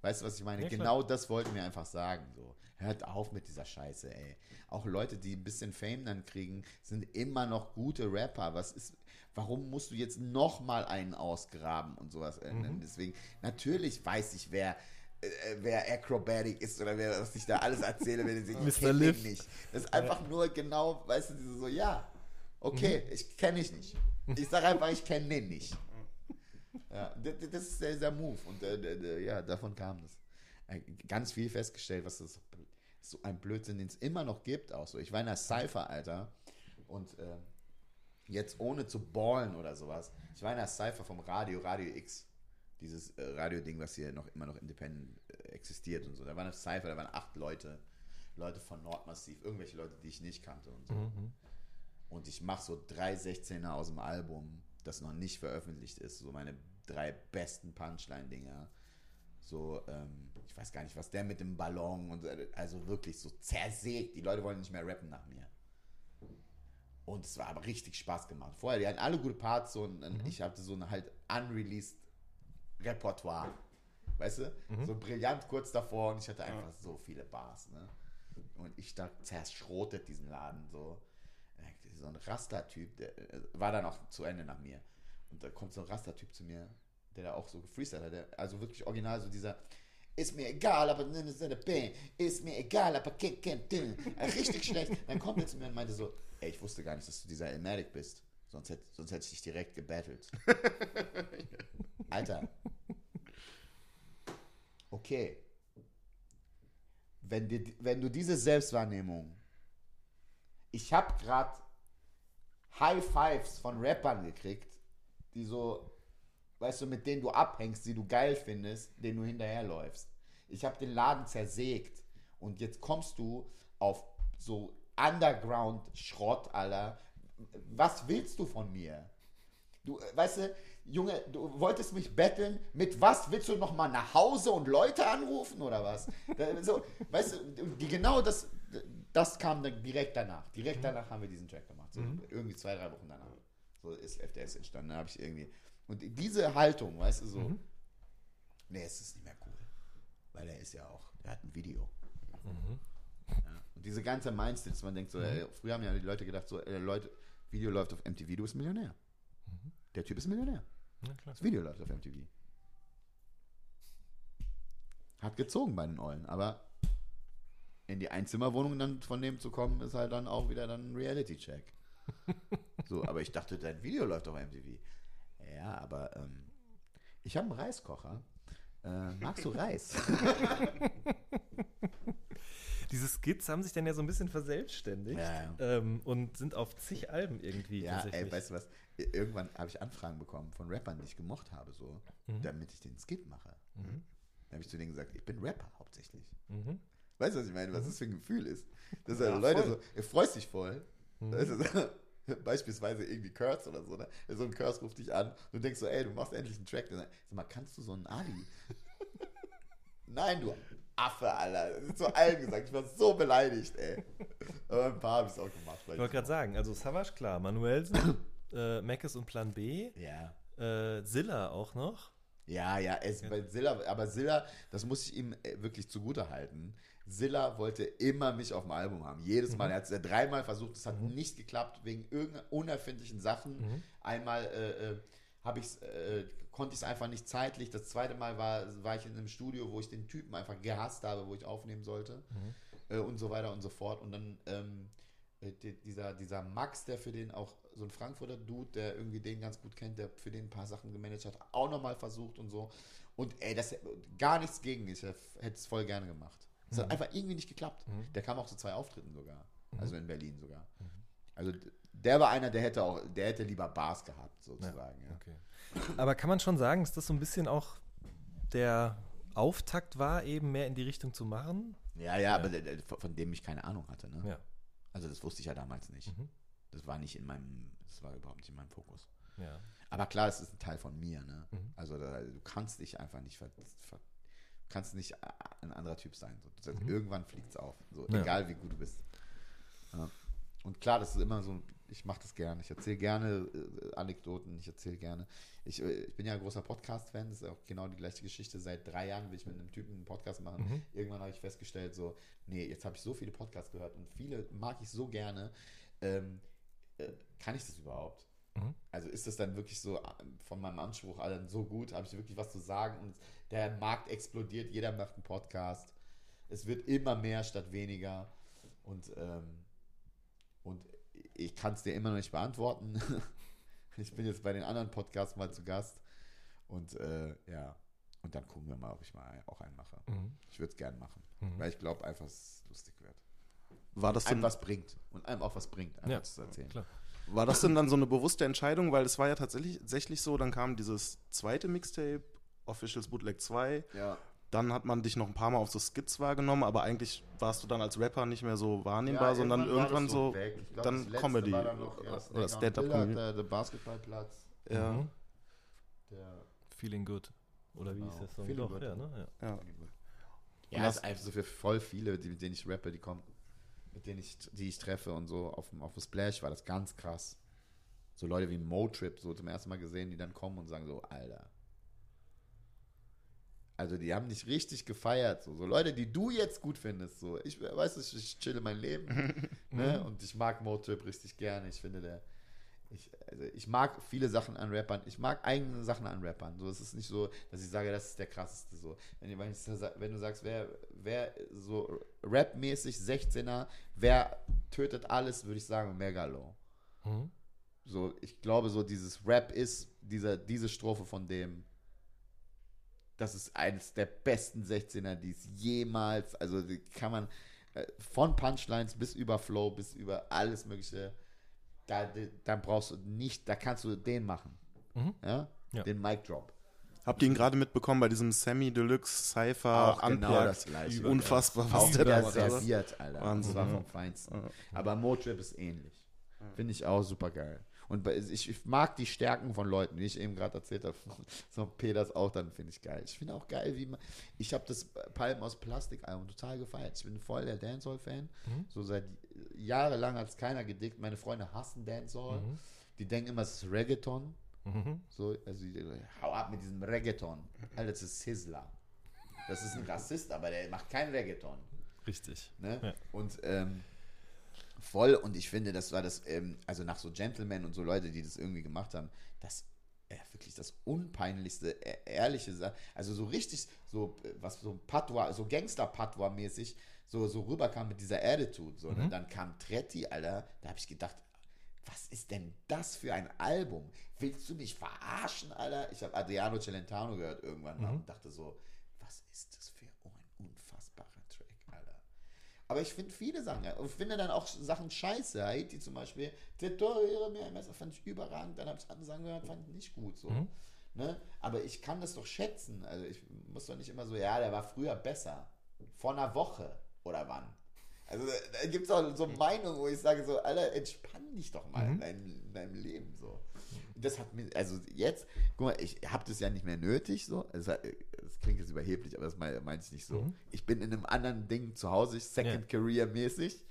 Speaker 2: Weißt du, was ich meine? Ja, genau das wollten wir einfach sagen. So. Hört auf mit dieser Scheiße, ey. Auch Leute, die ein bisschen Fame dann kriegen, sind immer noch gute Rapper. Was ist, warum musst du jetzt noch mal einen ausgraben und sowas? Mhm. Deswegen, natürlich weiß ich, wer äh, wer Acrobatic ist oder wer was ich da alles erzähle, wenn ich
Speaker 1: Mr. Liv.
Speaker 2: nicht. Das ist einfach nur genau, weißt du, so, ja, okay, mhm. ich kenne ich nicht. Ich sage einfach, ich kenne den nicht. Ja, das ist dieser Move und äh, ja, davon kam das. Ganz viel festgestellt, was das so ein Blödsinn, den es immer noch gibt, auch so. Ich war in der Cypher, Alter, und äh, jetzt ohne zu ballen oder sowas. Ich war in der Cypher vom Radio, Radio X. Dieses äh, Radio-Ding, was hier noch immer noch independent äh, existiert und so. Da war eine Cypher, da waren acht Leute. Leute von Nordmassiv, irgendwelche Leute, die ich nicht kannte und so. Mhm. Und ich mache so drei 16er aus dem Album, das noch nicht veröffentlicht ist. So meine drei besten Punchline-Dinger. So, ähm, ich weiß gar nicht, was der mit dem Ballon und also wirklich so zersägt. Die Leute wollen nicht mehr rappen nach mir. Und es war aber richtig Spaß gemacht. Vorher, die hatten alle gute Parts so, und mhm. ich hatte so ein halt unreleased Repertoire. Weißt du? Mhm. So brillant kurz davor und ich hatte einfach so viele Bars, ne? Und ich da zerschrotet diesen Laden so. So ein Raster-Typ, der äh, war dann auch zu Ende nach mir. Und da kommt so ein Raster-Typ zu mir, der da auch so gefreestylt hat. Der, also wirklich original so dieser, ist mir egal, aber ist mir egal, aber richtig schlecht. Dann kommt er zu mir und meinte so, ey, ich wusste gar nicht, dass du dieser Elmatic bist. Sonst hätte, sonst hätte ich dich direkt gebettelt. (laughs) Alter. Okay. Wenn, dir, wenn du diese Selbstwahrnehmung, ich habe gerade High Fives von Rappern gekriegt, die so, weißt du, mit denen du abhängst, die du geil findest, denen du hinterherläufst. Ich habe den Laden zersägt und jetzt kommst du auf so Underground-Schrott, Alter. Was willst du von mir? Du, weißt du, Junge, du wolltest mich betteln. Mit was willst du noch mal nach Hause und Leute anrufen oder was? so, weißt du, die, genau das, das kam dann direkt danach. Direkt danach haben wir diesen Track gemacht. So, mhm. Irgendwie zwei, drei Wochen danach. So ist FDS entstanden. Da habe ich irgendwie. Und diese Haltung, weißt du, so, mhm. nee, es ist nicht mehr cool. Weil er ist ja auch, er hat ein Video. Mhm. Ja. Und diese ganze Mindset, dass man denkt, so, mhm. ey, früher haben ja die Leute gedacht, so, ey, Leute, Video läuft auf MTV, du bist Millionär. Mhm. Der Typ ist Millionär. Ja, das Video läuft auf MTV. Hat gezogen bei den Eulen, aber in die Einzimmerwohnung dann von dem zu kommen, ist halt dann auch wieder dann ein Reality-Check. (laughs) so, aber ich dachte, dein Video läuft auf MTV. Ja, aber ähm, ich habe einen Reiskocher. Äh, magst du Reis? (laughs)
Speaker 1: Diese Skits haben sich dann ja so ein bisschen verselbstständigt ja, ja. Ähm, und sind auf zig Alben irgendwie.
Speaker 2: Ja, ey, weißt du was? Irgendwann habe ich Anfragen bekommen von Rappern, die ich gemocht habe, so, mhm. damit ich den Skit mache. Mhm. Dann habe ich zu denen gesagt, ich bin Rapper hauptsächlich. Mhm. Weißt du, was ich meine? Was mhm. das für ein Gefühl ist? Dass ja, Leute voll. so, ihr freust dich voll. Mhm. Weißt du, (laughs) Beispielsweise irgendwie Kurz oder so, ne? So ein Kurz ruft dich an und du denkst so, ey, du machst endlich einen Track. Dann sag mal, kannst du so einen Ali? (laughs) Nein, du Affe, Alter. Das ist zu allen gesagt. Ich war so beleidigt, ey. Aber ein paar habe ich es auch gemacht.
Speaker 1: Ich wollte gerade sagen, also Savage, klar. Manuelsen, (coughs) äh, Meckes und Plan B.
Speaker 2: Ja.
Speaker 1: Äh, Zilla auch noch.
Speaker 2: Ja, ja, es, ja. Bei Zilla, aber Zilla, das muss ich ihm äh, wirklich zugute halten. Zilla wollte immer mich auf dem Album haben. Jedes Mal. Mhm. Er hat es dreimal versucht, es hat mhm. nicht geklappt wegen irgendeiner unerfindlichen Sachen. Mhm. Einmal äh, äh, habe äh, konnte ich es einfach nicht zeitlich. Das zweite Mal war, war ich in einem Studio, wo ich den Typen einfach gehasst habe, wo ich aufnehmen sollte. Mhm. Äh, und so weiter und so fort. Und dann ähm, äh, dieser, dieser Max, der für den auch so ein Frankfurter Dude, der irgendwie den ganz gut kennt, der für den ein paar Sachen gemanagt hat, auch nochmal versucht und so. Und ey, das gar nichts gegen. Ich hätte es voll gerne gemacht. Es mhm. hat einfach irgendwie nicht geklappt. Mhm. Der kam auch zu zwei Auftritten sogar. Mhm. Also in Berlin sogar. Mhm. Also der war einer, der hätte auch, der hätte lieber Bars gehabt, sozusagen. Ja, okay.
Speaker 1: Aber kann man schon sagen, dass das so ein bisschen auch der Auftakt war, eben mehr in die Richtung zu machen?
Speaker 2: Ja, ja, ja. aber der, der, von dem ich keine Ahnung hatte. Ne? Ja. Also das wusste ich ja damals nicht. Mhm. Das war nicht in meinem, das war überhaupt nicht in meinem Fokus. Ja. Aber klar, es ist ein Teil von mir. Ne? Mhm. Also da, du kannst dich einfach nicht ver, ver kannst nicht ein anderer Typ sein. So. Mhm. Irgendwann fliegt es auf. So, ja. Egal wie gut du bist. Ja. Und klar, das ist immer so, ich mache das gerne. Ich erzähle gerne äh, Anekdoten, ich erzähle gerne. Ich, äh, ich bin ja ein großer Podcast-Fan, das ist auch genau die gleiche Geschichte. Seit drei Jahren will ich mit einem Typen einen Podcast machen. Mhm. Irgendwann habe ich festgestellt, so, nee, jetzt habe ich so viele Podcasts gehört und viele mag ich so gerne. Ähm, äh, kann ich das überhaupt? Mhm. Also ist das dann wirklich so von meinem Anspruch allen so gut? Habe ich wirklich was zu sagen? Und der Markt explodiert, jeder macht einen Podcast. Es wird immer mehr statt weniger. Und, ähm, und ich kann es dir immer noch nicht beantworten. (laughs) ich bin jetzt bei den anderen Podcasts mal zu Gast. Und äh, ja, und dann gucken wir mal, ob ich mal auch einen mache. Mhm. Ich würde es gerne machen, mhm. weil ich glaube einfach, dass es lustig wird.
Speaker 3: War das
Speaker 2: einem was bringt und einem auch was bringt, einfach
Speaker 3: ja, zu erzählen. Klar. War das denn dann so eine bewusste Entscheidung? Weil es war ja tatsächlich, tatsächlich so, dann kam dieses zweite Mixtape, Officials Bootleg 2.
Speaker 2: Ja.
Speaker 3: Dann hat man dich noch ein paar Mal auf so Skits wahrgenommen, aber eigentlich warst du dann als Rapper nicht mehr so wahrnehmbar, ja, sondern irgendwann, irgendwann so, glaub, dann Comedy. War dann noch
Speaker 2: oder Stand-Up-Comedy. Der, der Basketballplatz.
Speaker 3: Ja. Mhm.
Speaker 1: Der Feeling Good. Oder wie genau. ist das so?
Speaker 2: Feeling Good. Ja, ne? ja. ja. Ja, ist einfach so für voll viele, die, mit denen ich rappe, die kommen, mit denen ich, die ich treffe und so auf, auf dem Splash war das ganz krass. So Leute wie Motrip, so zum ersten Mal gesehen, die dann kommen und sagen so, Alter, also die haben dich richtig gefeiert. So, so Leute, die du jetzt gut findest. So. Ich weiß ich, ich chille mein Leben. (laughs) ne? Und ich mag Motrip richtig gerne. Ich finde der. Ich, also ich mag viele Sachen an Rappern. Ich mag eigene Sachen an Rappern. So, es ist nicht so, dass ich sage, das ist der krasseste. So. Wenn, wenn, du sagst, wer, wer so rapmäßig 16er, wer tötet alles, würde ich sagen, Megalo. Mhm. So, ich glaube, so dieses Rap ist dieser, diese Strophe von dem das ist eines der besten 16er, die es jemals, also kann man äh, von Punchlines bis über Flow, bis über alles Mögliche, da, da brauchst du nicht, da kannst du den machen. Mhm. Ja? ja? Den Mic Drop.
Speaker 3: Habt ihr ihn gerade mitbekommen bei diesem Semi Deluxe Cypher
Speaker 2: Auch genau das gleiche.
Speaker 3: Unfassbar,
Speaker 2: was Auch der da serviert, Alter. Wahnsinn. Das war vom Feinsten. Aber Motrip ist ähnlich. Finde ich auch super geil. Und ich, ich mag die Stärken von Leuten, wie ich eben gerade erzählt habe. (laughs) So Peters auch, dann finde ich geil. Ich finde auch geil, wie man. Ich habe das Palmen aus Plastik-Album total gefeiert. Ich bin voll der Dancehall-Fan. Mhm. So seit jahrelang hat es keiner gedickt. Meine Freunde hassen Dancehall. Mhm. Die denken immer, es ist Reggaeton. Mhm. So, also hau ab mit diesem Reggaeton. Alter, das ist Sizzler. Das ist ein Rassist, aber der macht kein Reggaeton.
Speaker 3: Richtig.
Speaker 2: Ne? Ja. Und ähm, voll und ich finde, das war das, ähm, also nach so Gentlemen und so Leute, die das irgendwie gemacht haben, das ja, wirklich das unpeinlichste, e-, ehrliche, also so richtig, so was so Patois, so Gangster-Patois-mäßig, so, so rüberkam mit dieser Attitude. So, ne? mhm. Dann kam Tretti, Alter, da habe ich gedacht, was ist denn das für ein Album? Willst du mich verarschen, Alter? Ich habe Adriano Celentano gehört irgendwann mhm. und dachte so, was ist das für aber ich finde viele Sachen, ich finde dann auch Sachen scheiße. Haiti zum Beispiel, Territoriere mir Messer fand ich überragend, dann habe ich andere Sachen gehört, fand ich nicht gut. So. Mhm. Ne? Aber ich kann das doch schätzen. Also ich muss doch nicht immer so, ja, der war früher besser. Vor einer Woche oder wann. Also da gibt es auch so Meinungen, wo ich sage so, Alter, entspann dich doch mal mhm. in, dein, in deinem Leben so das hat mir, also jetzt, guck mal, ich habe das ja nicht mehr nötig, so. Es, das klingt jetzt überheblich, aber das meine mein ich nicht so. Mhm. Ich bin in einem anderen Ding zu Hause, Second ja. Career mäßig.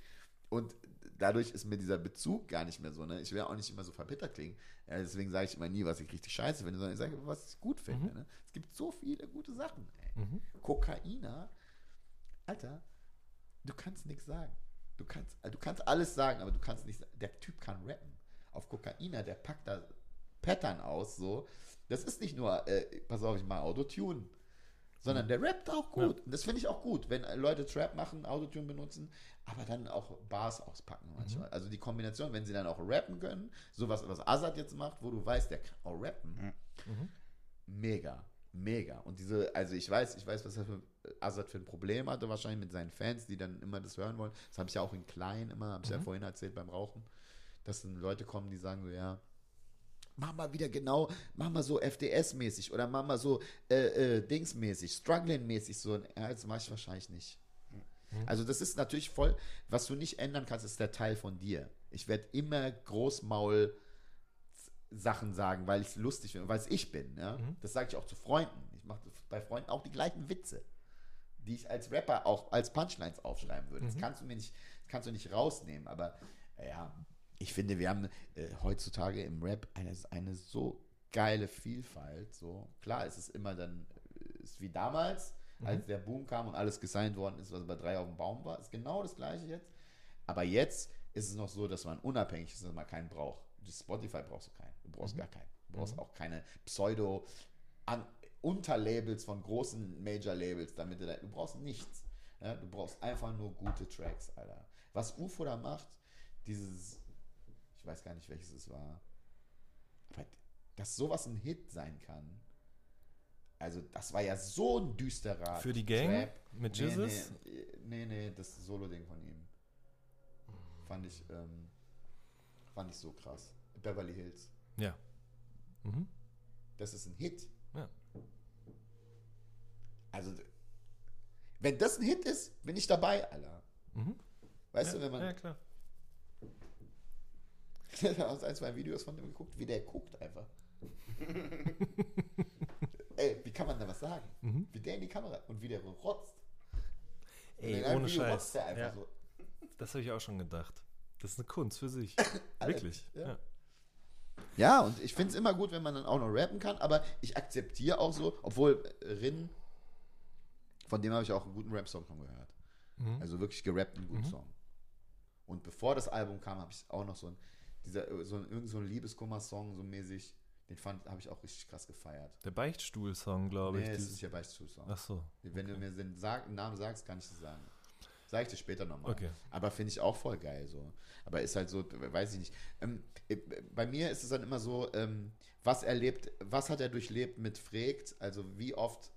Speaker 2: Und dadurch ist mir dieser Bezug gar nicht mehr so. Ne? Ich will auch nicht immer so verbittert klingen. Deswegen sage ich immer nie, was ich richtig scheiße finde, sondern ich sage, was ich gut finde. Mhm. Ne? Es gibt so viele gute Sachen. Mhm. Kokainer, Alter, du kannst nichts sagen. Du kannst, du kannst alles sagen, aber du kannst nicht Der Typ kann rappen. Auf Kokainer, der packt da Pattern aus. So. Das ist nicht nur, äh, pass auf, ich mal Autotune, sondern der rappt auch gut. Ja. Und das finde ich auch gut, wenn Leute Trap machen, Autotune benutzen, aber dann auch Bars auspacken manchmal. Mhm. Also die Kombination, wenn sie dann auch rappen können, sowas, was Azad jetzt macht, wo du weißt, der kann auch rappen, mhm. mega. Mega. Und diese, also ich weiß, ich weiß, was er für Azad für ein Problem hatte, wahrscheinlich mit seinen Fans, die dann immer das hören wollen. Das habe ich ja auch in klein immer, habe ich mhm. ja vorhin erzählt beim Rauchen, dass dann Leute kommen, die sagen so, ja, mach mal wieder genau, mach mal so FDS-mäßig oder mach mal so äh, äh, Dings-mäßig, Struggling-mäßig so. Ja, das mache ich wahrscheinlich nicht. Mhm. Also das ist natürlich voll, was du nicht ändern kannst, ist der Teil von dir. Ich werde immer Großmaul Sachen sagen, weil ich es lustig finde, weil es ich bin. Ja? Mhm. Das sage ich auch zu Freunden. Ich mache bei Freunden auch die gleichen Witze, die ich als Rapper auch als Punchlines aufschreiben würde. Mhm. Das kannst du mir nicht, das kannst du nicht rausnehmen. Aber ja, ich finde, wir haben äh, heutzutage im Rap eine, eine so geile Vielfalt. So klar, ist es immer dann äh, ist wie damals, mhm. als der Boom kam und alles gesigned worden ist, was bei drei auf dem Baum war. Ist genau das gleiche jetzt. Aber jetzt ist es noch so, dass man unabhängig ist, dass man keinen braucht. Spotify brauchst du keinen. Du brauchst mhm. gar keinen. Du brauchst mhm. auch keine Pseudo an, Unterlabels von großen Major-Labels, damit du da, du brauchst nichts. Ja, du brauchst einfach nur gute Tracks, Alter. Was UFO da macht, dieses, ich weiß gar nicht, welches es war, aber dass sowas ein Hit sein kann, also das war ja so ein düsterer
Speaker 1: Für die Gang Trap. mit Jesus?
Speaker 2: Nee, nee, nee, das Solo-Ding von ihm. Fand ich, ähm, fand ich so krass. Beverly Hills.
Speaker 1: Ja.
Speaker 2: Mhm. Das ist ein Hit.
Speaker 1: Ja.
Speaker 2: Also, wenn das ein Hit ist, bin ich dabei, Alter. Mhm. Weißt
Speaker 1: ja,
Speaker 2: du, wenn man.
Speaker 1: Ja, klar. (laughs)
Speaker 2: Ich habe ein, zwei Videos von dem geguckt, wie der guckt einfach. (laughs) Ey, wie kann man da was sagen? Mhm. Wie der in die Kamera und wie der rotzt.
Speaker 1: Ey, ohne Video Scheiß. Ja. So. Das habe ich auch schon gedacht. Das ist eine Kunst für sich. (laughs) Wirklich.
Speaker 2: Ja. ja. Ja und ich finde es immer gut, wenn man dann auch noch rappen kann, aber ich akzeptiere auch so, obwohl Rin, von dem habe ich auch einen guten Rap-Song von gehört. Mhm. Also wirklich gerappten guten mhm. Song. Und bevor das Album kam, habe ich auch noch so ein, dieser, so ein, so ein Liebeskummer-Song, so mäßig, den fand, habe ich auch richtig krass gefeiert.
Speaker 1: Der Beichtstuhl-Song, glaube
Speaker 2: nee,
Speaker 1: ich.
Speaker 2: Nee, das ist der Beichtstuhl-Song.
Speaker 1: Ach so.
Speaker 2: Wenn okay. du mir den Sag, Namen sagst, kann ich das sagen. Sag ich dir später nochmal.
Speaker 1: Okay.
Speaker 2: Aber finde ich auch voll geil so. Aber ist halt so, weiß ich nicht. Ähm, äh, bei mir ist es dann immer so, ähm, was erlebt, was hat er durchlebt mit Fregt? Also wie oft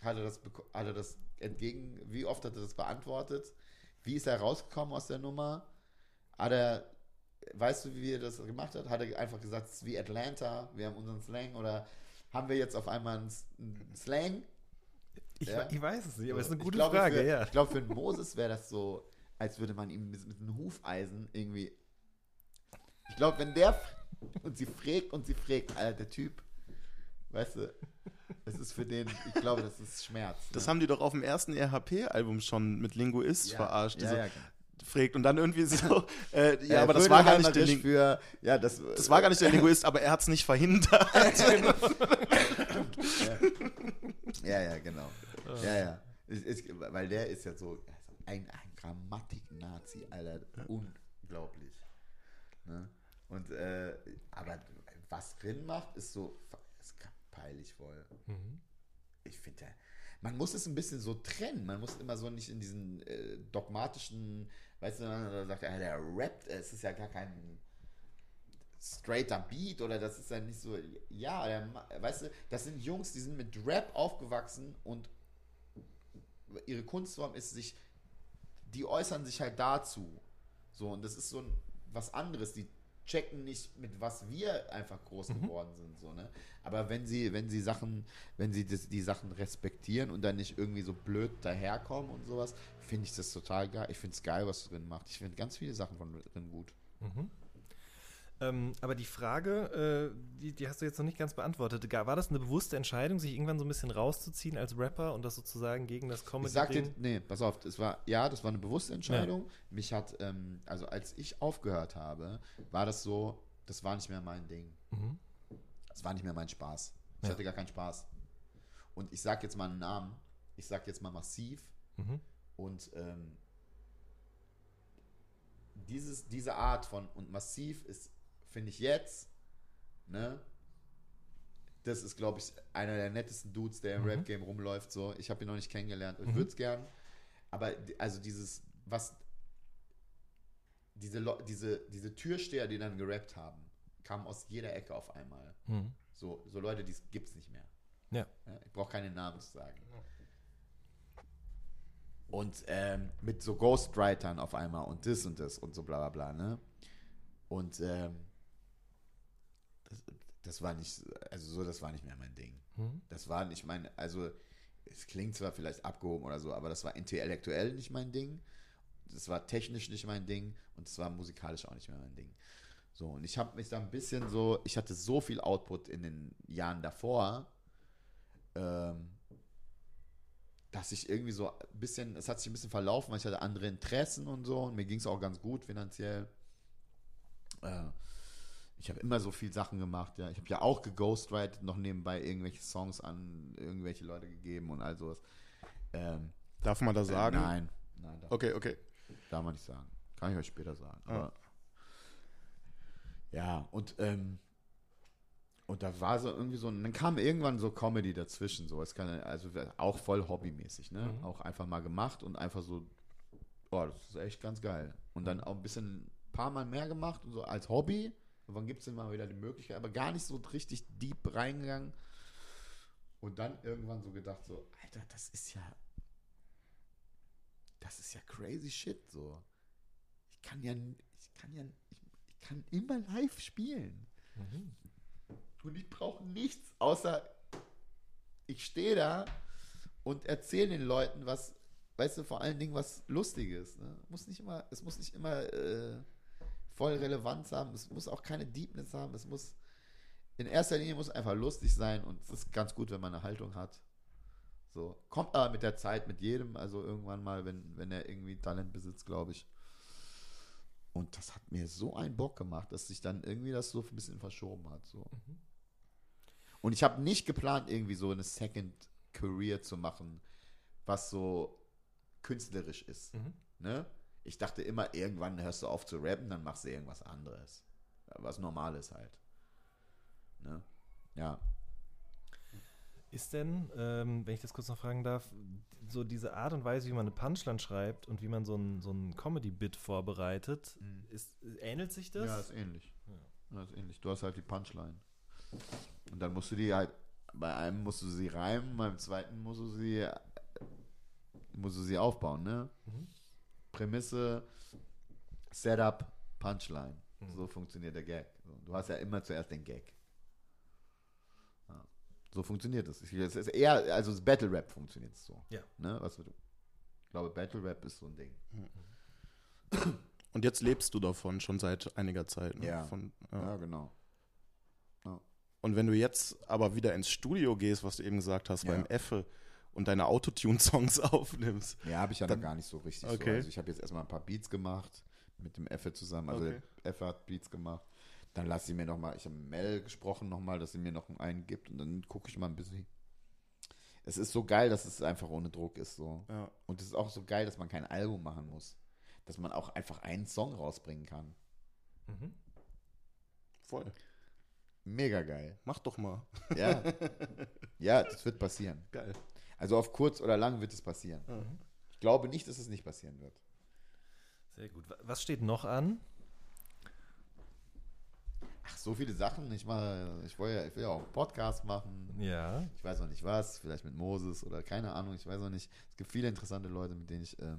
Speaker 2: hat er das, hat er das entgegen, wie oft hat er das beantwortet? Wie ist er rausgekommen aus der Nummer? Hat er weißt du, wie er das gemacht hat? Hat er einfach gesagt, es ist wie Atlanta, wir haben unseren Slang oder haben wir jetzt auf einmal einen, Slang?
Speaker 1: Ich, ja? ich, weiß es nicht, aber es ist eine gute
Speaker 2: glaube,
Speaker 1: Frage,
Speaker 2: für,
Speaker 1: ja.
Speaker 2: Ich glaube, für einen Moses wäre das so, als würde man ihm mit, mit einem Hufeisen irgendwie. Ich glaube, wenn der und sie fragt und sie fragt, Alter, der Typ, weißt du, es ist für den, ich glaube, das ist Schmerz.
Speaker 3: Das ne? haben die doch auf dem ersten RHP-Album schon mit Linguist
Speaker 2: ja,
Speaker 3: verarscht.
Speaker 2: Diese, ja, ja,
Speaker 3: fragt und dann irgendwie so, äh, ja, äh, aber das war gar nicht der
Speaker 2: für, ja, das,
Speaker 3: das war gar nicht der Linguist, aber er hat es nicht verhindert. (laughs) (laughs) (laughs)
Speaker 2: ja. ja, genau. Ja, ja. Ist, ist, weil der ist ja so ein, ein Grammatik-Nazi, Alter. Unglaublich. Ne? Und, äh, aber was drin macht, ist so, ist peinlich voll. Mhm. Ich finde, man muss es ein bisschen so trennen. Man muss immer so nicht in diesen äh, dogmatischen Weißt du, dann sagt er, der rappt, es ist ja gar kein straighter Beat oder das ist ja nicht so, ja, der, weißt du, das sind Jungs, die sind mit Rap aufgewachsen und ihre Kunstform ist sich, die äußern sich halt dazu. So, und das ist so ein, was anderes. Die checken nicht, mit was wir einfach groß mhm. geworden sind. So, ne? Aber wenn sie, wenn sie Sachen, wenn sie das, die Sachen respektieren und dann nicht irgendwie so blöd daherkommen und sowas, finde ich das total geil. Ich finde es geil, was drin macht. Ich finde ganz viele Sachen von drin gut.
Speaker 1: Mhm. Ähm, aber die Frage, äh, die, die, hast du jetzt noch nicht ganz beantwortet. War das eine bewusste Entscheidung, sich irgendwann so ein bisschen rauszuziehen als Rapper und das sozusagen gegen das Comedy?
Speaker 2: Ich sagte, nee, pass auf, es war, ja, das war eine bewusste Entscheidung. Ja. Mich hat, ähm, also als ich aufgehört habe, war das so, das war nicht mehr mein Ding. Mhm. Das war nicht mehr mein Spaß. Ich ja. hatte gar keinen Spaß. Und ich sag jetzt mal einen Namen. Ich sag jetzt mal massiv. Mhm. Und ähm, dieses, diese Art von, und massiv ist finde ich jetzt, ne? Das ist, glaube ich, einer der nettesten Dudes, der im mhm. Rap-Game rumläuft. So. Ich habe ihn noch nicht kennengelernt. Ich mhm. würde es gern. Aber also dieses, was diese, diese, diese Türsteher, die dann gerappt haben, kamen aus jeder Ecke auf einmal. Mhm. So, so Leute, die gibt es nicht mehr.
Speaker 1: Ja.
Speaker 2: ich brauche keine Namen zu sagen. Und ähm, mit so Ghostwritern auf einmal und das und das und so bla bla bla, ne? Und ähm, das war nicht, also so, das war nicht mehr mein Ding. Mhm. Das war nicht mein, also es klingt zwar vielleicht abgehoben oder so, aber das war intellektuell nicht mein Ding. Das war technisch nicht mein Ding und es war musikalisch auch nicht mehr mein Ding. So, und ich habe mich da ein bisschen so, ich hatte so viel Output in den Jahren davor, ähm, dass ich irgendwie so ein bisschen, es hat sich ein bisschen verlaufen, weil ich hatte andere Interessen und so und mir ging es auch ganz gut finanziell. Äh, ich habe immer so viel Sachen gemacht, ja. Ich habe ja auch geghostwritet, noch nebenbei irgendwelche Songs an irgendwelche Leute gegeben und all sowas. Ähm,
Speaker 3: Darf man das
Speaker 2: äh,
Speaker 3: sagen?
Speaker 2: nein, nein, darf,
Speaker 3: Okay, okay.
Speaker 2: darf man nicht sagen. Kann ich euch später sagen.
Speaker 3: Ah.
Speaker 2: Aber, ja, und ähm, und da war so irgendwie so, und dann kam irgendwann so Comedy dazwischen, so, es kann also auch voll hobbymäßig, ne?
Speaker 3: Mhm.
Speaker 2: Auch einfach mal gemacht und einfach so, oh, das ist echt ganz geil. Und dann auch ein bisschen, ein paar Mal mehr gemacht und so als Hobby. Und wann gibt es immer wieder die Möglichkeit, aber gar nicht so richtig deep reingegangen. Und dann irgendwann so gedacht, so, Alter, das ist ja, das ist ja crazy shit, so. Ich kann ja, ich kann ja, ich, ich kann immer live spielen.
Speaker 1: Mhm.
Speaker 2: Und ich brauche nichts, außer ich stehe da und erzähle den Leuten was, weißt du, vor allen Dingen was Lustiges. Ne? Muss nicht immer, es muss nicht immer äh, voll Relevanz haben, es muss auch keine Deepness haben, es muss in erster Linie muss einfach lustig sein und es ist ganz gut, wenn man eine Haltung hat. So. Kommt aber mit der Zeit mit jedem, also irgendwann mal, wenn, wenn er irgendwie Talent besitzt, glaube ich. Und das hat mir so einen Bock gemacht, dass sich dann irgendwie das so ein bisschen verschoben hat. So. Und ich habe nicht geplant, irgendwie so eine Second Career zu machen, was so künstlerisch ist.
Speaker 1: Mhm.
Speaker 2: Ne? Ich dachte immer, irgendwann hörst du auf zu rappen, dann machst du irgendwas anderes. Was Normales halt. Ne? Ja.
Speaker 1: Ist denn, ähm, wenn ich das kurz noch fragen darf, so diese Art und Weise, wie man eine Punchline schreibt und wie man so ein, so ein Comedy-Bit vorbereitet,
Speaker 2: Mhm.
Speaker 1: ist, ähnelt sich das?
Speaker 2: Ja, ist ähnlich.
Speaker 1: Ja.
Speaker 2: Ja, ist ähnlich. Du hast halt die Punchline. Und dann musst du die halt, bei einem musst du sie reimen, beim zweiten musst du sie, musst du sie aufbauen, ne?
Speaker 1: Mhm.
Speaker 2: Prämisse, Setup, Punchline.
Speaker 1: Mhm.
Speaker 2: So funktioniert der Gag. Du hast ja immer zuerst den Gag. Ja. So funktioniert es. Es ist eher, also das Battle Rap funktioniert so.
Speaker 1: Ja.
Speaker 2: Ne? Was ich glaube, Battle Rap ist so ein Ding.
Speaker 3: Und jetzt lebst du davon schon seit einiger Zeit. Ne?
Speaker 2: Ja.
Speaker 3: Von, ja.
Speaker 2: Ja, genau.
Speaker 3: Und wenn du jetzt aber wieder ins Studio gehst, was du eben gesagt hast,
Speaker 2: Ja.
Speaker 3: beim Effe und deine Autotune-Songs (laughs) aufnimmst,
Speaker 2: Ja, habe ich ja
Speaker 3: Dann-
Speaker 2: noch gar nicht so richtig so.
Speaker 3: Okay.
Speaker 2: Also ich habe jetzt erstmal ein paar Beats gemacht mit dem Effe zusammen. Also
Speaker 3: Okay.
Speaker 2: Effe hat Beats gemacht. Dann lasse ich mir noch mal, ich habe Mel gesprochen noch mal, dass sie mir noch einen gibt und dann gucke ich mal ein bisschen. Es ist so geil, dass es einfach ohne Druck ist so.
Speaker 3: ja.
Speaker 2: Und es ist auch so geil, dass man kein Album machen muss. Dass man auch einfach einen Song rausbringen kann.
Speaker 1: Mhm.
Speaker 3: voll.
Speaker 2: Mega geil.
Speaker 3: Mach doch mal.
Speaker 2: Ja. (laughs) ja, das wird passieren.
Speaker 3: Geil.
Speaker 2: Also auf kurz oder lang wird es passieren.
Speaker 3: Mhm.
Speaker 2: Ich glaube nicht, dass es nicht passieren wird.
Speaker 1: Sehr gut. Wa- Was steht noch an?
Speaker 2: Ach, so viele Sachen. Ich mache, ich will ja, ich will ja auch einen Podcast machen.
Speaker 1: Ja.
Speaker 2: Ich weiß noch nicht was, vielleicht mit Moses oder keine Ahnung, ich weiß noch nicht. Es gibt viele interessante Leute, mit denen ich äh,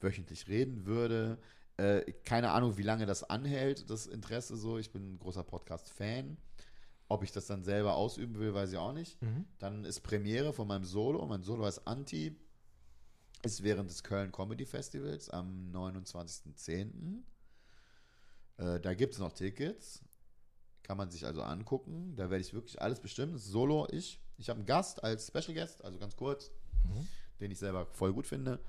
Speaker 2: wöchentlich reden würde. Äh, keine Ahnung, wie lange das anhält, das Interesse so. Ich bin ein großer Podcast-Fan. Ob ich das dann selber ausüben will, weiß ich auch nicht.
Speaker 1: Mhm.
Speaker 2: Dann ist Premiere von meinem Solo. Mein Solo heißt Anti. Ist während des Köln Comedy Festivals am 29.10. Äh, da gibt es noch Tickets. Kann man sich also angucken. Da werde ich wirklich alles bestimmen. Das ist Solo, ich. Ich habe einen Gast als Special Guest, also ganz kurz,
Speaker 1: Mhm.
Speaker 2: den ich selber voll gut finde.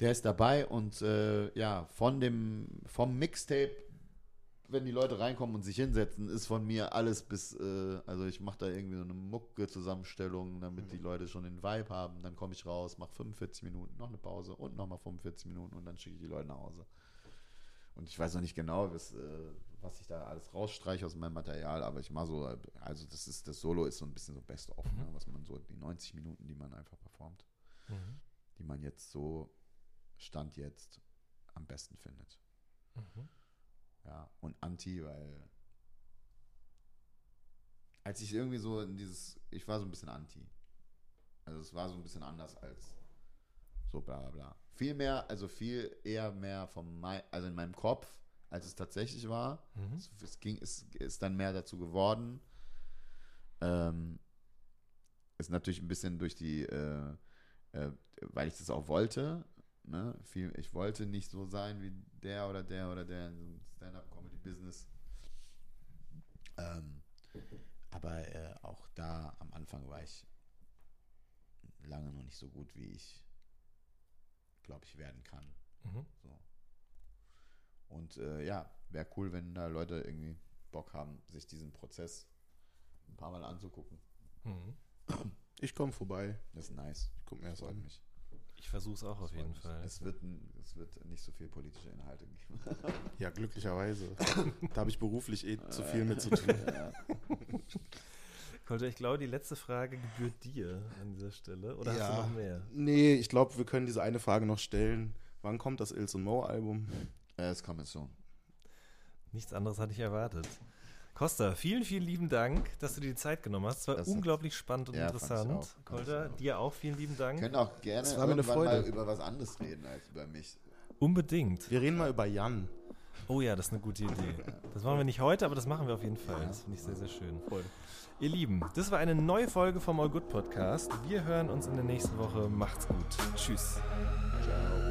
Speaker 2: Der ist dabei und äh, ja, von dem, vom Mixtape, wenn die Leute reinkommen und sich hinsetzen, ist von mir alles bis, äh, also ich mache da irgendwie so eine Mucke-Zusammenstellung, damit die Leute schon den Vibe haben. Dann komme ich raus, mache 45 Minuten, noch eine Pause und nochmal 45 Minuten und dann schicke ich die Leute nach Hause. Und ich weiß noch nicht genau, was, äh, was ich da alles rausstreiche aus meinem Material, aber ich mache so, also das ist, das Solo ist so ein bisschen so Best-of, ne, was man so, die 90 Minuten, die man einfach performt,
Speaker 1: Mhm.
Speaker 2: die man jetzt so, Stand jetzt, am besten findet. Anti, weil als ich irgendwie so in dieses, ich war so ein bisschen Anti. Also es war so ein bisschen anders als so bla bla bla. Viel mehr, also viel eher mehr von mein, also in meinem Kopf, als es tatsächlich war.
Speaker 1: Mhm.
Speaker 2: Es, es ging, es ist dann mehr dazu geworden. Ähm, ist natürlich ein bisschen durch die, äh, äh, weil ich das auch wollte. Ne? Viel, ich wollte nicht so sein wie der oder der oder der in so einem Stand-up-Comedy-Business. Ähm, aber äh, auch da am Anfang war ich lange noch nicht so gut, wie ich glaube ich werden kann.
Speaker 1: Mhm.
Speaker 2: So. Und äh, ja, wäre cool, wenn da Leute irgendwie Bock haben, sich diesen Prozess ein paar Mal anzugucken.
Speaker 3: Mhm. (clears throat) Ich komme vorbei.
Speaker 2: Das ist nice.
Speaker 3: Ich gucke mir das an. Mich.
Speaker 1: Ich versuche es auch auf jeden. Fall.
Speaker 2: Es wird, es wird nicht so viel politische Inhalte geben. (laughs)
Speaker 3: Ja, glücklicherweise. (laughs) da habe ich beruflich eh zu viel mit zu tun.
Speaker 1: Kolter, ich glaube, die letzte Frage gebührt dir an dieser Stelle. Oder ja. hast du noch mehr?
Speaker 3: Nee, ich glaube, wir können diese eine Frage noch stellen. Wann kommt das Ilse und Mo Album?
Speaker 2: Es kommt so.
Speaker 1: Nichts anderes hatte ich erwartet. Costa, vielen, vielen lieben Dank, dass du dir die Zeit genommen hast. Es war das unglaublich spannend und ja, interessant. Kolter, dir auch vielen lieben Dank.
Speaker 2: Wir können auch gerne
Speaker 3: das war mir eine Freude.
Speaker 2: mal über was anderes reden als über mich.
Speaker 1: Unbedingt.
Speaker 3: Wir reden mal über Jan.
Speaker 1: Oh ja, das ist eine gute Idee. Das machen wir nicht heute, aber das machen wir auf jeden Fall. Das finde ich sehr, sehr schön. Voll. Ihr Lieben, das war eine neue Folge vom All Good Podcast. Wir hören uns in der nächsten Woche. Macht's gut. Tschüss. Ciao.